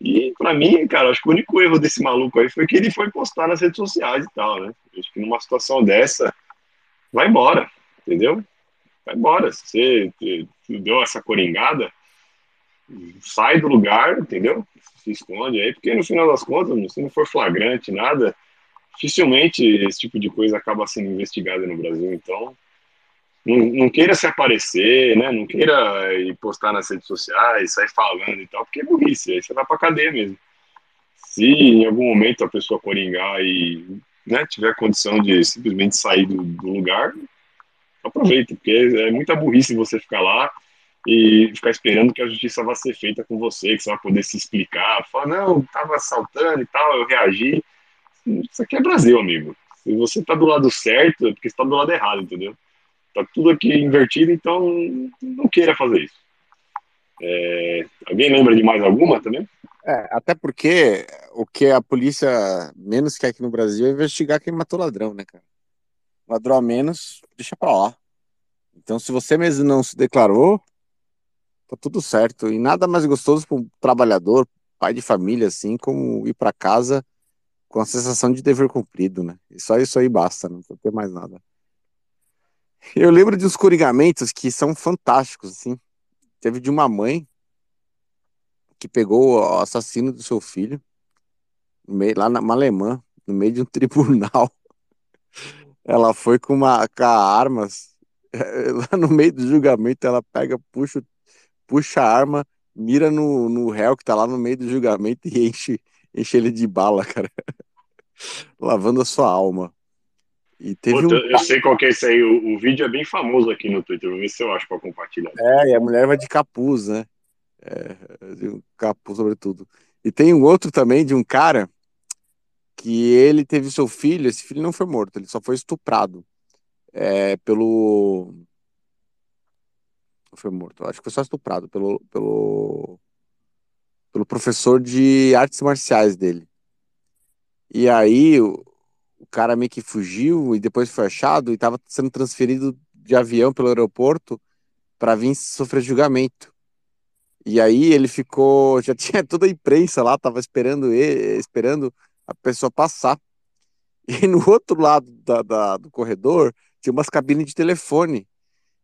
E, para mim, cara, acho que o único erro desse maluco aí foi que ele foi postar nas redes sociais e tal, né? Acho que numa situação dessa, vai embora, entendeu? Vai embora. Se você deu essa coringada, sai do lugar, entendeu? Se esconde aí, porque no final das contas, se não for flagrante, nada, dificilmente esse tipo de coisa acaba sendo investigado no Brasil. Então, não, não, queira se aparecer, né? Não queira ir postar nas redes sociais, sair falando e tal, porque é burrice, aí você vai pra cadeia mesmo. Se em algum momento a pessoa coringar e né, tiver condição de simplesmente sair do, do lugar, aproveita, porque é muita burrice você ficar lá e ficar esperando que a justiça vá ser feita com você, que você vai poder se explicar, falar, não, tava assaltando e tal, eu reagi. Isso aqui é Brasil, amigo. Se você tá do lado certo, é porque você tá do lado errado, entendeu? Tá tudo aqui invertido, então não queira fazer isso. É... Alguém lembra de mais alguma também? É, até porque o que a polícia menos quer aqui no Brasil é investigar quem matou ladrão, né, cara? Ladrão a menos, deixa pra lá. Então, se você mesmo não se declarou, tá tudo certo. E nada mais gostoso para um trabalhador, pai de família, assim, como ir para casa com a sensação de dever cumprido, né? E só isso aí basta, não ter mais nada. Eu lembro de uns corigamentos que são fantásticos, assim. Teve de uma mãe que pegou o assassino do seu filho, lá na alemã, no meio de um tribunal. Ela foi com uma com armas, lá no meio do julgamento, ela pega, puxa, puxa a arma, mira no, no réu que tá lá no meio do julgamento e enche, enche ele de bala, cara. Lavando a sua alma. E teve Puta, um... Eu sei qual que é esse aí. O, o, vídeo é bem famoso aqui no Twitter. Vou ver se eu acho pra compartilhar. É, e a mulher vai de capuz, né? É, de um capuz sobretudo. E tem um outro também de um cara que ele teve seu filho. Esse filho não foi morto, ele só foi estuprado é, pelo. Não foi morto, acho que foi só estuprado pelo, pelo, pelo professor de artes marciais dele. E aí o cara meio que fugiu e depois foi achado e estava sendo transferido de avião pelo aeroporto para vir sofrer julgamento. E aí ele ficou, já tinha toda a imprensa lá, tava esperando ele, esperando a pessoa passar. E no outro lado da, da, do corredor tinha umas cabines de telefone.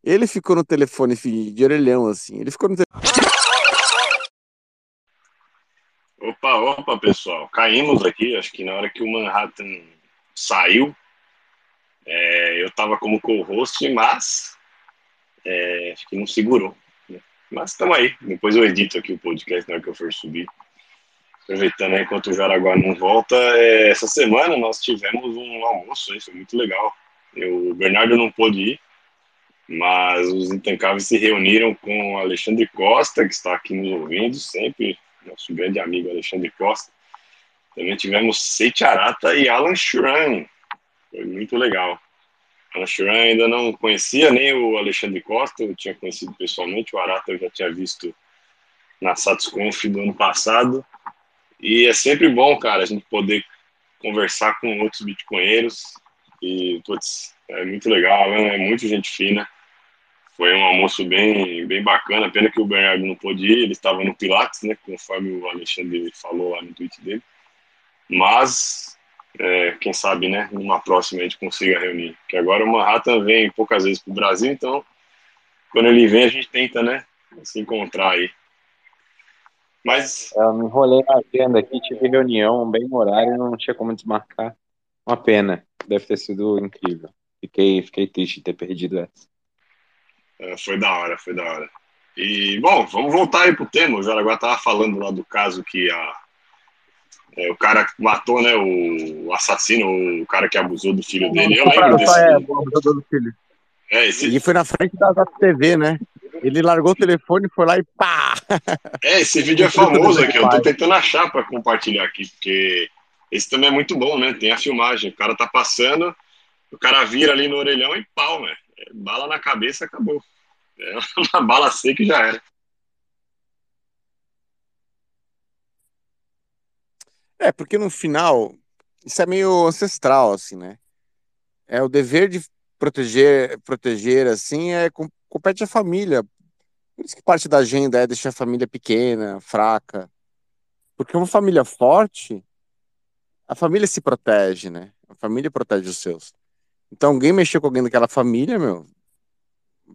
Ele ficou no telefone de orelhão, assim. Ele ficou no telefone. Opa, opa, pessoal. Caímos aqui, acho que na hora que o Manhattan saiu. É, eu estava como co-host, mas é, acho que não segurou. Né? Mas estamos aí. Depois eu edito aqui o podcast na hora que eu for subir. Aproveitando enquanto o Jaraguá não volta, é, essa semana nós tivemos um almoço, isso foi muito legal. Eu, o Bernardo não pôde ir, mas os intancáveis se reuniram com o Alexandre Costa, que está aqui nos ouvindo sempre, nosso grande amigo Alexandre Costa. Também tivemos Seiichi Arata e Alan Shuran. Foi muito legal. Alan Shuran ainda não conhecia, nem o Alexandre Costa, eu tinha conhecido pessoalmente. O Arata eu já tinha visto na SatsConf do ano passado. E é sempre bom, cara, a gente poder conversar com outros bitcoinheiros. E, putz, é muito legal, Alan é muito gente fina. Foi um almoço bem, bem bacana. Pena que o Bernardo não pôde ir, ele estava no Pilates, né? Conforme o Alexandre falou lá no tweet dele. Mas, é, quem sabe, né, numa próxima a gente consiga reunir. Que agora o Manhattan vem poucas vezes para o Brasil, então, quando ele vem, a gente tenta, né, se encontrar aí. Mas. Eu me enrolei na agenda aqui, tive reunião bem no horário, não tinha como desmarcar. Uma pena, deve ter sido incrível. Fiquei, fiquei triste de ter perdido essa. É, foi da hora, foi da hora. E, bom, vamos voltar aí pro tema. O Jaraguá tava falando lá do caso que a, é, o cara que matou, né, o assassino, o cara que abusou do filho dele. Eu lembro desse. É, abusador do filho. É, esse... E foi na frente da, da TV, né? Ele largou o telefone, foi lá e pá! É, esse vídeo é famoso aqui. Eu tô tentando achar para compartilhar aqui, porque esse também é muito bom, né? Tem a filmagem. O cara tá passando, o cara vira ali no orelhão e pau, né? Bala na cabeça, acabou. É uma bala seca e já era. É, porque no final, isso é meio ancestral, assim, né? É o dever de proteger, proteger assim, é compete à família. Por isso que parte da agenda é deixar a família pequena, fraca. Porque uma família forte, a família se protege, né? A família protege os seus. Então, alguém mexer com alguém daquela família, meu,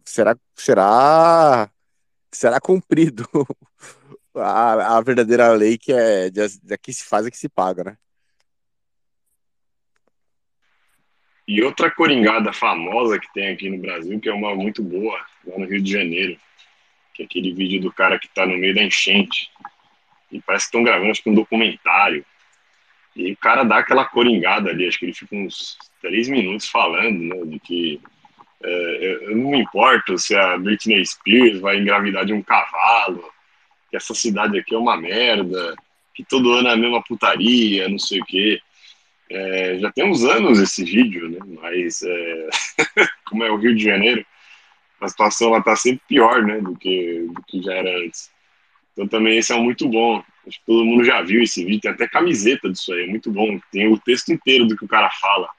será, será, será cumprido a, a verdadeira lei que é que se faz é que se paga, né? E outra coringada famosa que tem aqui no Brasil, que é uma muito boa, lá no Rio de Janeiro, que é aquele vídeo do cara que tá no meio da enchente. E parece que estão gravando acho que um documentário. E o cara dá aquela coringada ali, acho que ele fica uns três minutos falando, né, de que é, eu não me importo se a Britney Spears vai engravidar de um cavalo, que essa cidade aqui é uma merda, que todo ano é a mesma putaria, não sei o quê. É, já tem uns anos esse vídeo, né? Mas é, como é o Rio de Janeiro, a situação lá tá sempre pior, né? Do que, do que já era antes. Então também esse é um muito bom. Acho que todo mundo já viu esse vídeo, tem até camiseta disso aí, é muito bom. Tem o texto inteiro do que o cara fala.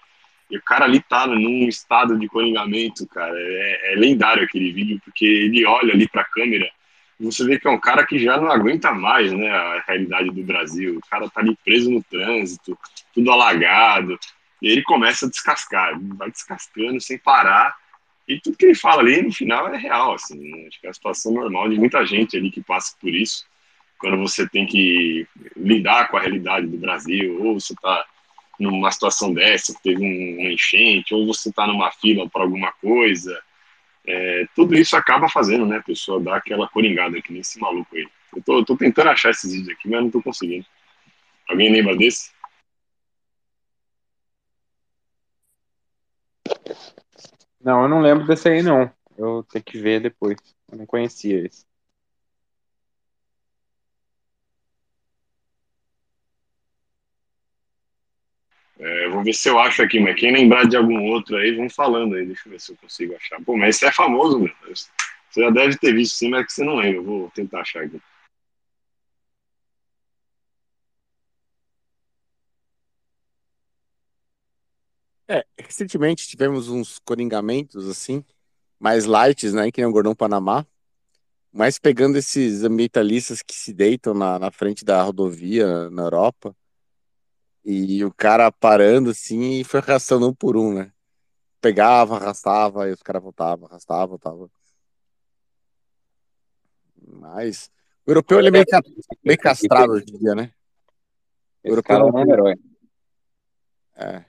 E o cara ali tá num estado de coringamento, cara. É, é lendário aquele vídeo, porque ele olha ali pra câmera e você vê que é um cara que já não aguenta mais, né, a realidade do Brasil. O cara tá ali preso no trânsito, tudo alagado. E ele começa a descascar, vai descascando sem parar. E tudo que ele fala ali, no final, é real, assim. Né? Acho que é a situação normal de muita gente ali que passa por isso. Quando você tem que lidar com a realidade do Brasil, ou você tá numa situação dessa, que teve um, enchente, ou você está numa fila para alguma coisa. É, tudo isso acaba fazendo, né, a pessoa dar aquela coringada aqui nesse maluco aí. Eu tô, eu tô tentando achar esses vídeos aqui, mas não tô conseguindo. Alguém lembra desse? Não, eu não lembro desse aí, não. Eu tenho que ver depois. Eu não conhecia esse. É, vou ver se eu acho aqui, mas quem lembrar de algum outro aí, vão falando aí. Deixa eu ver se eu consigo achar. Pô, mas esse é famoso, meu. Você já deve ter visto sim, mas é que você não lembra. Eu vou tentar achar aqui. Recentemente tivemos uns coringamentos assim, mais lights, né, que nem o Gordão Panamá, mas pegando esses ambientalistas que se deitam na, na frente da rodovia na Europa, e o cara parando assim e foi arrastando um por um, né? Pegava, arrastava, e os caras voltavam, arrastava, voltava. Mas o europeu ele é meio, meio castrado hoje em dia, né? O europeu cara não é um tem. herói. É.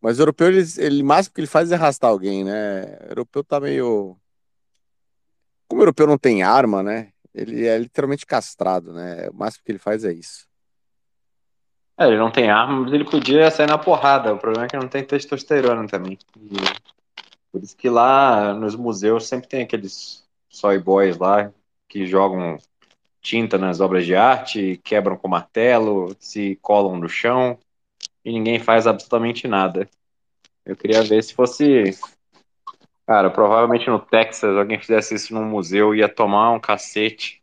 Mas o europeu, ele, ele, o máximo que ele faz é arrastar alguém, né? O europeu tá meio. Como o europeu não tem arma, né? Ele é literalmente castrado, né? O máximo que ele faz é isso. É, ele não tem arma, mas ele podia sair na porrada. O problema é que não tem testosterona também. E por isso que lá nos museus sempre tem aqueles soy boys lá que jogam tinta nas obras de arte, quebram com martelo, se colam no chão e ninguém faz absolutamente nada. Eu queria ver se fosse. Cara, provavelmente no Texas alguém fizesse isso num museu ia tomar um cacete.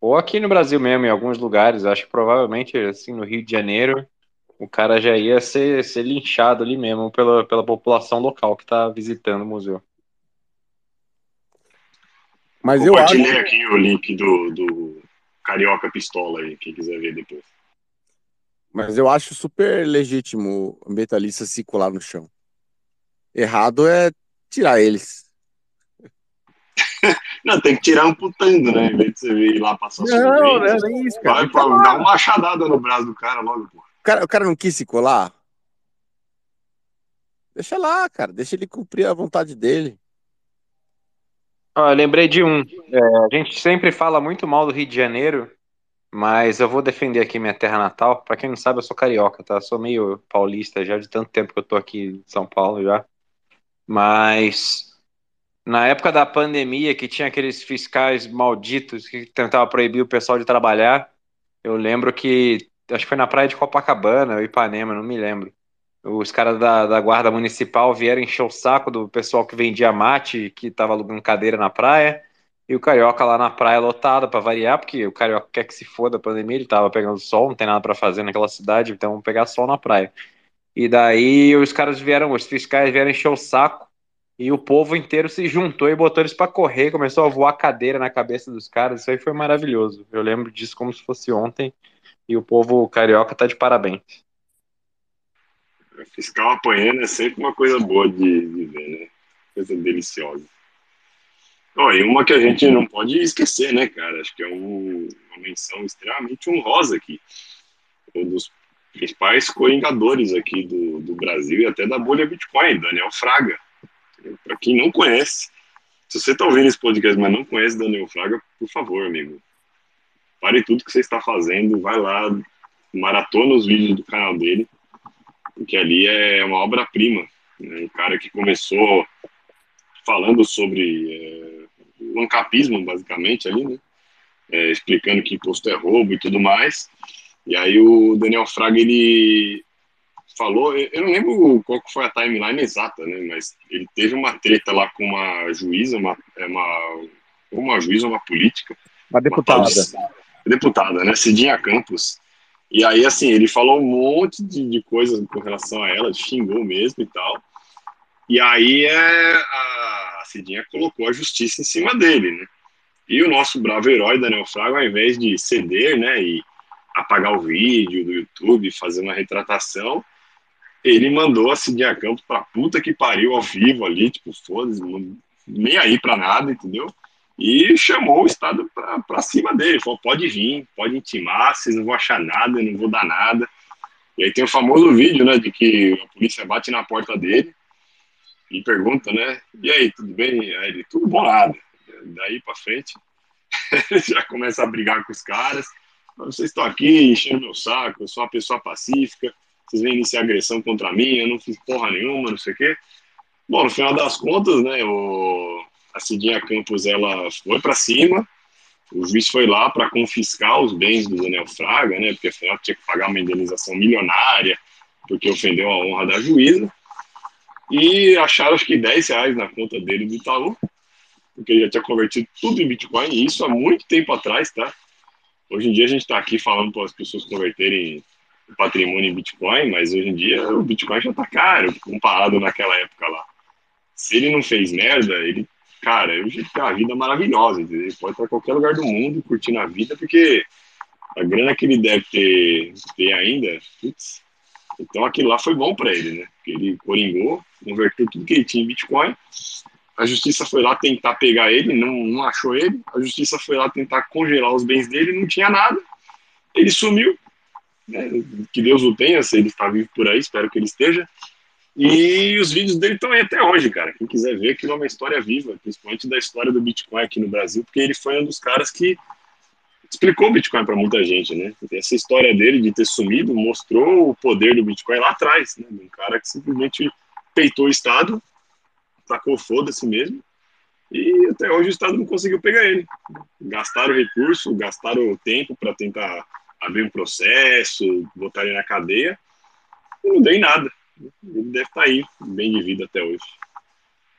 Ou aqui no Brasil mesmo, em alguns lugares, acho que provavelmente, assim, no Rio de Janeiro, o cara já ia ser, ser linchado ali mesmo pela, pela população local que tá visitando o museu. Mas eu acho. Aqui o link do, do Carioca Pistola aí, quem quiser ver depois. Mas eu acho super legítimo o ambientalista se colar no chão. Errado é tirar eles. Não, tem que tirar amputando, né? Em vez de você ir lá passar Não, não é nem isso, cara. vai pra tá uma machadada no braço do cara logo, pô. O cara, o cara não quis se colar? Deixa lá, cara. Deixa ele cumprir a vontade dele. Eu lembrei de um. É, a gente sempre fala muito mal do Rio de Janeiro, mas eu vou defender aqui minha terra natal. Pra quem não sabe, eu sou carioca, tá? Eu sou meio paulista já de tanto tempo que eu tô aqui em São Paulo já. Mas na época da pandemia, que tinha aqueles fiscais malditos que tentavam proibir o pessoal de trabalhar, eu lembro que, acho que foi na praia de Copacabana, ou Ipanema, não me lembro. Os caras da, da guarda municipal vieram encher o saco do pessoal que vendia mate, que tava alugando cadeira na praia, e o carioca lá na praia lotada pra variar, porque o carioca quer que se foda a pandemia, ele tava pegando sol, não tem nada pra fazer naquela cidade, então vamos pegar sol na praia. E daí os caras vieram, os fiscais vieram encher o saco, e o povo inteiro se juntou e botou eles pra correr, começou a voar cadeira na cabeça dos caras. Isso aí foi maravilhoso. Eu lembro disso como se fosse ontem. E o povo carioca tá de parabéns. Fiscal apanhando é sempre uma coisa boa de, de ver, né? Coisa deliciosa. Ó, e uma que a gente não pode esquecer, né, cara? Acho que é um- uma menção extremamente honrosa aqui. Um dos principais coringadores aqui do, do Brasil e até da bolha Bitcoin, Daniel Fraga. Para quem não conhece, se você está ouvindo esse podcast, mas não conhece Daniel Fraga, por favor, amigo, pare tudo que você está fazendo, vai lá, maratona os vídeos do canal dele, porque ali é uma obra-prima. Né? Um cara que começou falando sobre é, ancapismo, basicamente, ali, né? É, explicando que imposto é roubo e tudo mais. E aí o Daniel Fraga, ele falou, eu não lembro qual foi a timeline exata, né? Mas ele teve uma treta lá com uma juíza, uma, é uma, uma juíza, uma política, Uma deputada. uma de- deputada, né? Cidinha Campos. E aí, assim, ele falou um monte de, de coisas com relação a ela, xingou mesmo e tal. E aí é, a Cidinha colocou a justiça em cima dele, né? E o nosso bravo herói, Daniel Fraga, ao invés de ceder, né, e apagar o vídeo do YouTube, fazer uma retratação, ele mandou a Cidinha Campos pra puta que pariu ao vivo ali, tipo, foda-se, nem aí pra nada, entendeu? E chamou o Estado pra, pra cima dele, falou, pode vir, pode intimar, vocês não vão achar nada, não vou dar nada. E aí tem o famoso vídeo, né, de que a polícia bate na porta dele e pergunta, né, e aí, tudo bem? Aí ele, tudo bom nada. Daí pra frente, já começa a brigar com os caras, vocês estão aqui enchendo meu saco, eu sou uma pessoa pacífica, vocês vêm iniciar agressão contra mim, eu não fiz porra nenhuma, não sei o quê. Bom, no final das contas, né, o, a Cidinha Campos, ela foi para cima, o juiz foi lá para confiscar os bens do Daniel Fraga, né, porque afinal tinha que pagar uma indenização milionária, porque ofendeu a honra da juíza, e acharam acho que 10 reais na conta dele do Itaú, porque ele já tinha convertido tudo em Bitcoin, e isso há muito tempo atrás, tá? Hoje em dia a gente está aqui falando para as pessoas converterem o patrimônio em Bitcoin, mas hoje em dia o Bitcoin já está caro comparado naquela época lá. Se ele não fez merda, ele, cara, ele tem uma vida maravilhosa? Ele pode estar em qualquer lugar do mundo curtindo a vida, porque a grana que ele deve ter, ter ainda, putz, então aquilo lá foi bom para ele, né? Porque ele coringou, converteu tudo que ele tinha em Bitcoin. A justiça foi lá tentar pegar ele, não, não achou ele. A justiça foi lá tentar congelar os bens dele, não tinha nada. Ele sumiu. Né? Que Deus o tenha, se ele está vivo por aí, espero que ele esteja. E os vídeos dele estão aí até hoje, cara. Quem quiser ver, aquilo é uma história viva, principalmente da história do Bitcoin aqui no Brasil, porque ele foi um dos caras que explicou o Bitcoin para muita gente, né? Essa história dele de ter sumido mostrou o poder do Bitcoin lá atrás, né? Um cara que simplesmente peitou o Estado, tacou foda-se mesmo, e até hoje o Estado não conseguiu pegar ele. Gastaram recurso, gastaram tempo para tentar abrir um processo, botar ele na cadeia, e não deu em nada. Ele deve estar aí, bem de vida até hoje.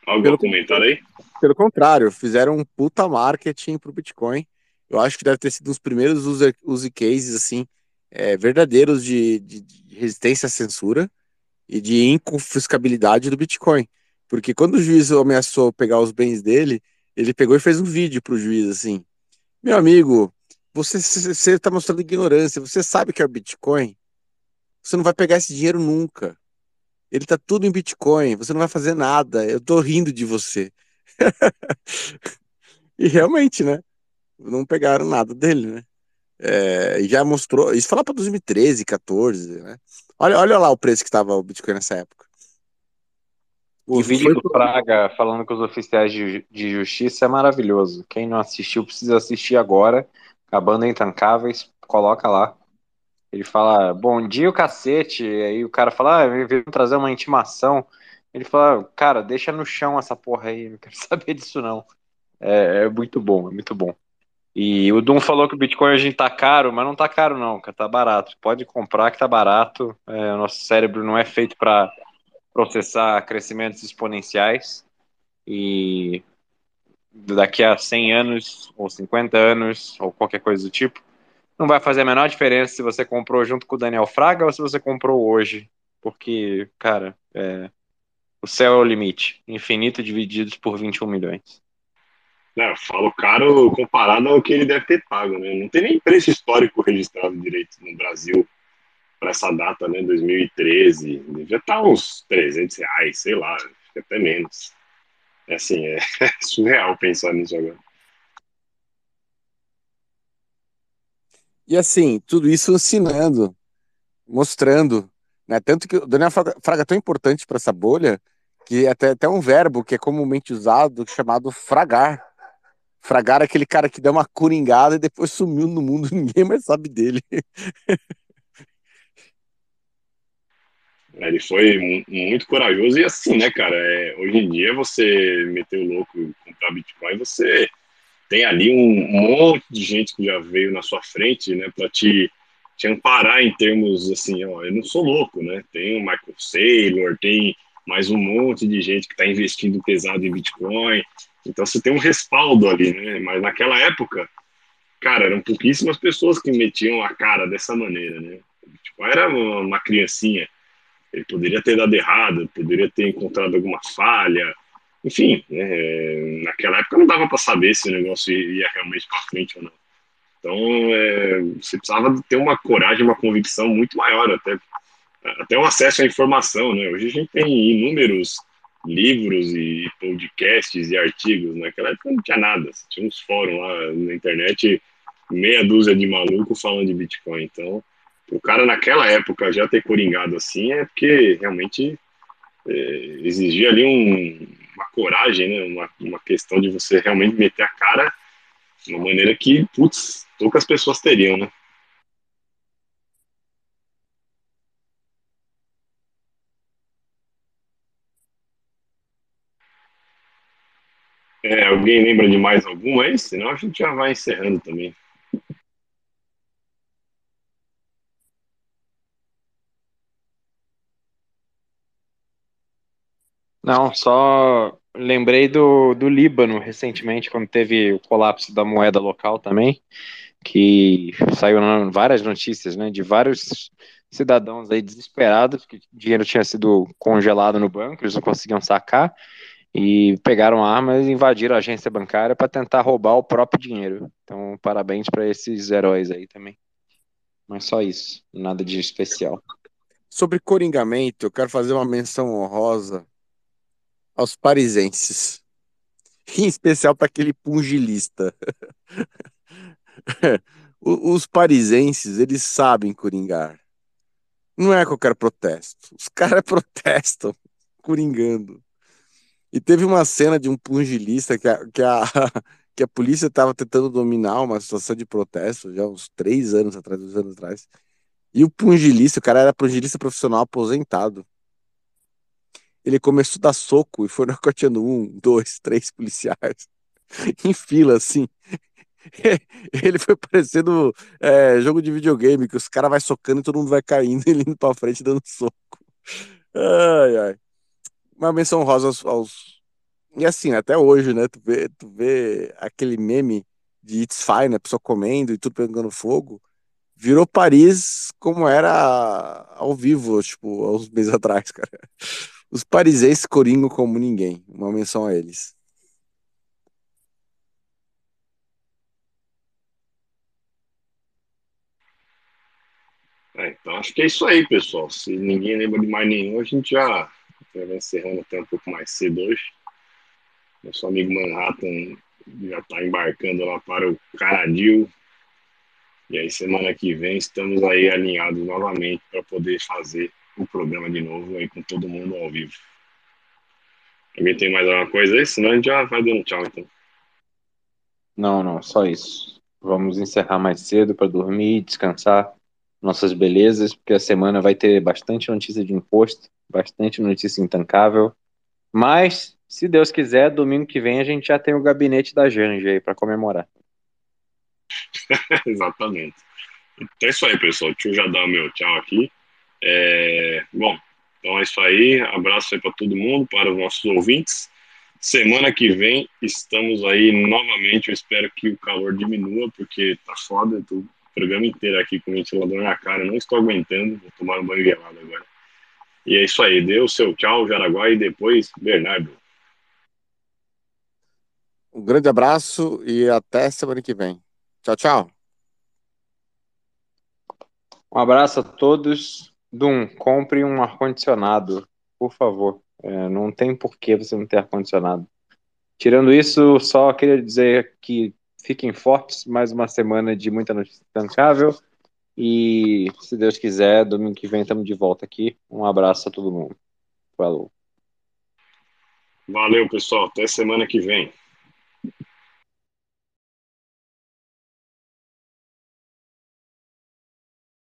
Algum Pelo- comentário aí? Pelo contrário, fizeram um puta marketing pro Bitcoin. Eu acho que deve ter sido um dos primeiros user, use cases, assim, é, verdadeiros de, de- de resistência à censura e de inconfiscabilidade do Bitcoin. Porque quando o juiz ameaçou pegar os bens dele, ele pegou e fez um vídeo pro juiz, assim, meu amigo, você está mostrando ignorância, você sabe que é o Bitcoin? Você não vai pegar esse dinheiro nunca. Ele tá tudo em Bitcoin, você não vai fazer nada, eu tô rindo de você. E realmente, né? Não pegaram nada dele, né? É, e já mostrou. Isso foi lá para 2013, 14, né? Olha, olha lá o preço que estava o Bitcoin nessa época. O E vídeo foi- do Fraga falando com os oficiais de, de justiça é maravilhoso. Quem não assistiu precisa assistir agora. Acabando Intancáveis, coloca lá. Ele fala, bom dia o cacete. Aí o cara fala, ah, me veio trazer uma intimação. Ele fala, cara, deixa no chão essa porra aí, não quero saber disso não. É, é muito bom, é muito bom. E o Dum falou que o Bitcoin hoje tá caro, mas não tá caro não, cara, tá barato. Pode comprar que tá barato. É, o nosso cérebro não é feito para processar crescimentos exponenciais e daqui a 100 anos ou 50 anos ou qualquer coisa do tipo, não vai fazer a menor diferença se você comprou junto com o Daniel Fraga ou se você comprou hoje, porque, cara, é, o céu é o limite, infinito divididos por 21 milhões. Não, eu falo caro comparado ao que ele deve ter pago, né? Não tem nem preço histórico registrado direito no Brasil para essa data, né? 2013. Devia estar uns 300 reais, sei lá, até menos. É assim, é surreal pensar nisso agora. E assim, tudo isso ensinando, mostrando, né? Tanto que o Daniel Fraga, é tão importante para essa bolha que até, até um verbo que é comumente usado chamado fragar. Fragar aquele cara que deu uma coringada e depois sumiu no mundo, ninguém mais sabe dele. Ele foi muito corajoso e assim, né, cara? É, hoje em dia você meter o louco e comprar Bitcoin, você tem ali um monte de gente que já veio na sua frente, né, para te, te amparar em termos assim, ó, eu não sou louco, né? Tem o Michael Saylor, tem mais um monte de gente que está investindo pesado em Bitcoin. Então você tem um respaldo ali, né? Mas naquela época, cara, eram pouquíssimas pessoas que metiam a cara dessa maneira, né? O Bitcoin era uma, criancinha. Ele poderia ter dado errado, poderia ter encontrado alguma falha, enfim, né, naquela época não dava para saber se o negócio ia realmente para frente ou não. Então, é, você precisava ter uma coragem, uma convicção muito maior, até, até o acesso à informação. Né? Hoje a gente tem inúmeros livros e podcasts e artigos. Naquela época não tinha nada. Tinha uns fóruns lá na internet, meia dúzia de maluco falando de Bitcoin. Então, o cara naquela época já ter coringado assim é porque realmente é, exigia ali um, uma coragem, né? Uma, uma questão de você realmente meter a cara de uma maneira que, putz, poucas pessoas teriam, né? É, alguém lembra de mais alguma aí? Senão a gente já vai encerrando também. Não, só lembrei do, do Líbano recentemente, quando teve o colapso da moeda local também, que saiu várias notícias, né, de vários cidadãos aí desesperados, que o dinheiro tinha sido congelado no banco, eles não conseguiam sacar, e pegaram armas e invadiram a agência bancária para tentar roubar o próprio dinheiro. Então, parabéns para esses heróis aí também. Mas só isso, nada de especial. Sobre coringamento, eu quero fazer uma menção honrosa aos parisenses, em especial para aquele pungilista. Os parisenses, eles sabem coringar. Não é qualquer protesto. Os caras protestam coringando. E teve uma cena de um pungilista que a, que a, que a polícia estava tentando dominar uma situação de protesto, já uns três anos atrás, dois anos atrás. E o pungilista, o cara era pungilista profissional aposentado ele começou a dar soco e foi nocauteando um, dois, três policiais em fila, assim. Ele foi parecendo é, jogo de videogame, que os caras vai socando e todo mundo vai caindo, ele indo pra frente dando soco. Ai, ai. Uma menção rosa aos, aos, E assim, até hoje, né? Tu vê, tu vê aquele meme de It's Fine, a pessoa comendo e tudo pegando fogo. Virou Paris como era ao vivo, tipo, há uns meses atrás, cara. Os parisenses coringam como ninguém. Uma menção a eles. É, então acho que é isso aí, pessoal. Se ninguém lembra de mais nenhum, a gente já vai encerrando até um pouco mais cedo hoje. Nosso amigo Manhattan já está embarcando lá para o Caradil. E aí, semana que vem, estamos aí alinhados novamente para poder fazer o programa de novo aí com todo mundo ao vivo. Alguém tem mais alguma coisa aí? Senão a gente já vai dando tchau, então. Não, não, só isso. Vamos encerrar mais cedo para dormir, descansar nossas belezas, porque a semana vai ter bastante notícia de imposto, bastante notícia intancável. Mas, se Deus quiser, domingo que vem a gente já tem o gabinete da Janja aí para comemorar. Exatamente. Então é isso aí, pessoal. Deixa eu já dar o meu tchau aqui. É... Bom, então é isso aí. Abraço aí para todo mundo, para os nossos ouvintes. Semana que vem estamos aí novamente. Eu espero que o calor diminua, porque tá foda. Eu tô o programa inteiro aqui com o ventilador na cara. não estou aguentando. Vou tomar um banho gelado agora. E é isso aí. Dê o seu tchau, Jaraguá, e depois Bernardo. Um grande abraço e até semana que vem. Tchau, tchau. Um abraço a todos. Dum, compre um ar-condicionado, por favor. É, não tem por que você não ter ar-condicionado. Tirando isso, só queria dizer que fiquem fortes, mais uma semana de muita notícia tancável. E se Deus quiser, domingo que vem estamos de volta aqui. Um abraço a todo mundo. Falou. Valeu, pessoal. Até semana que vem.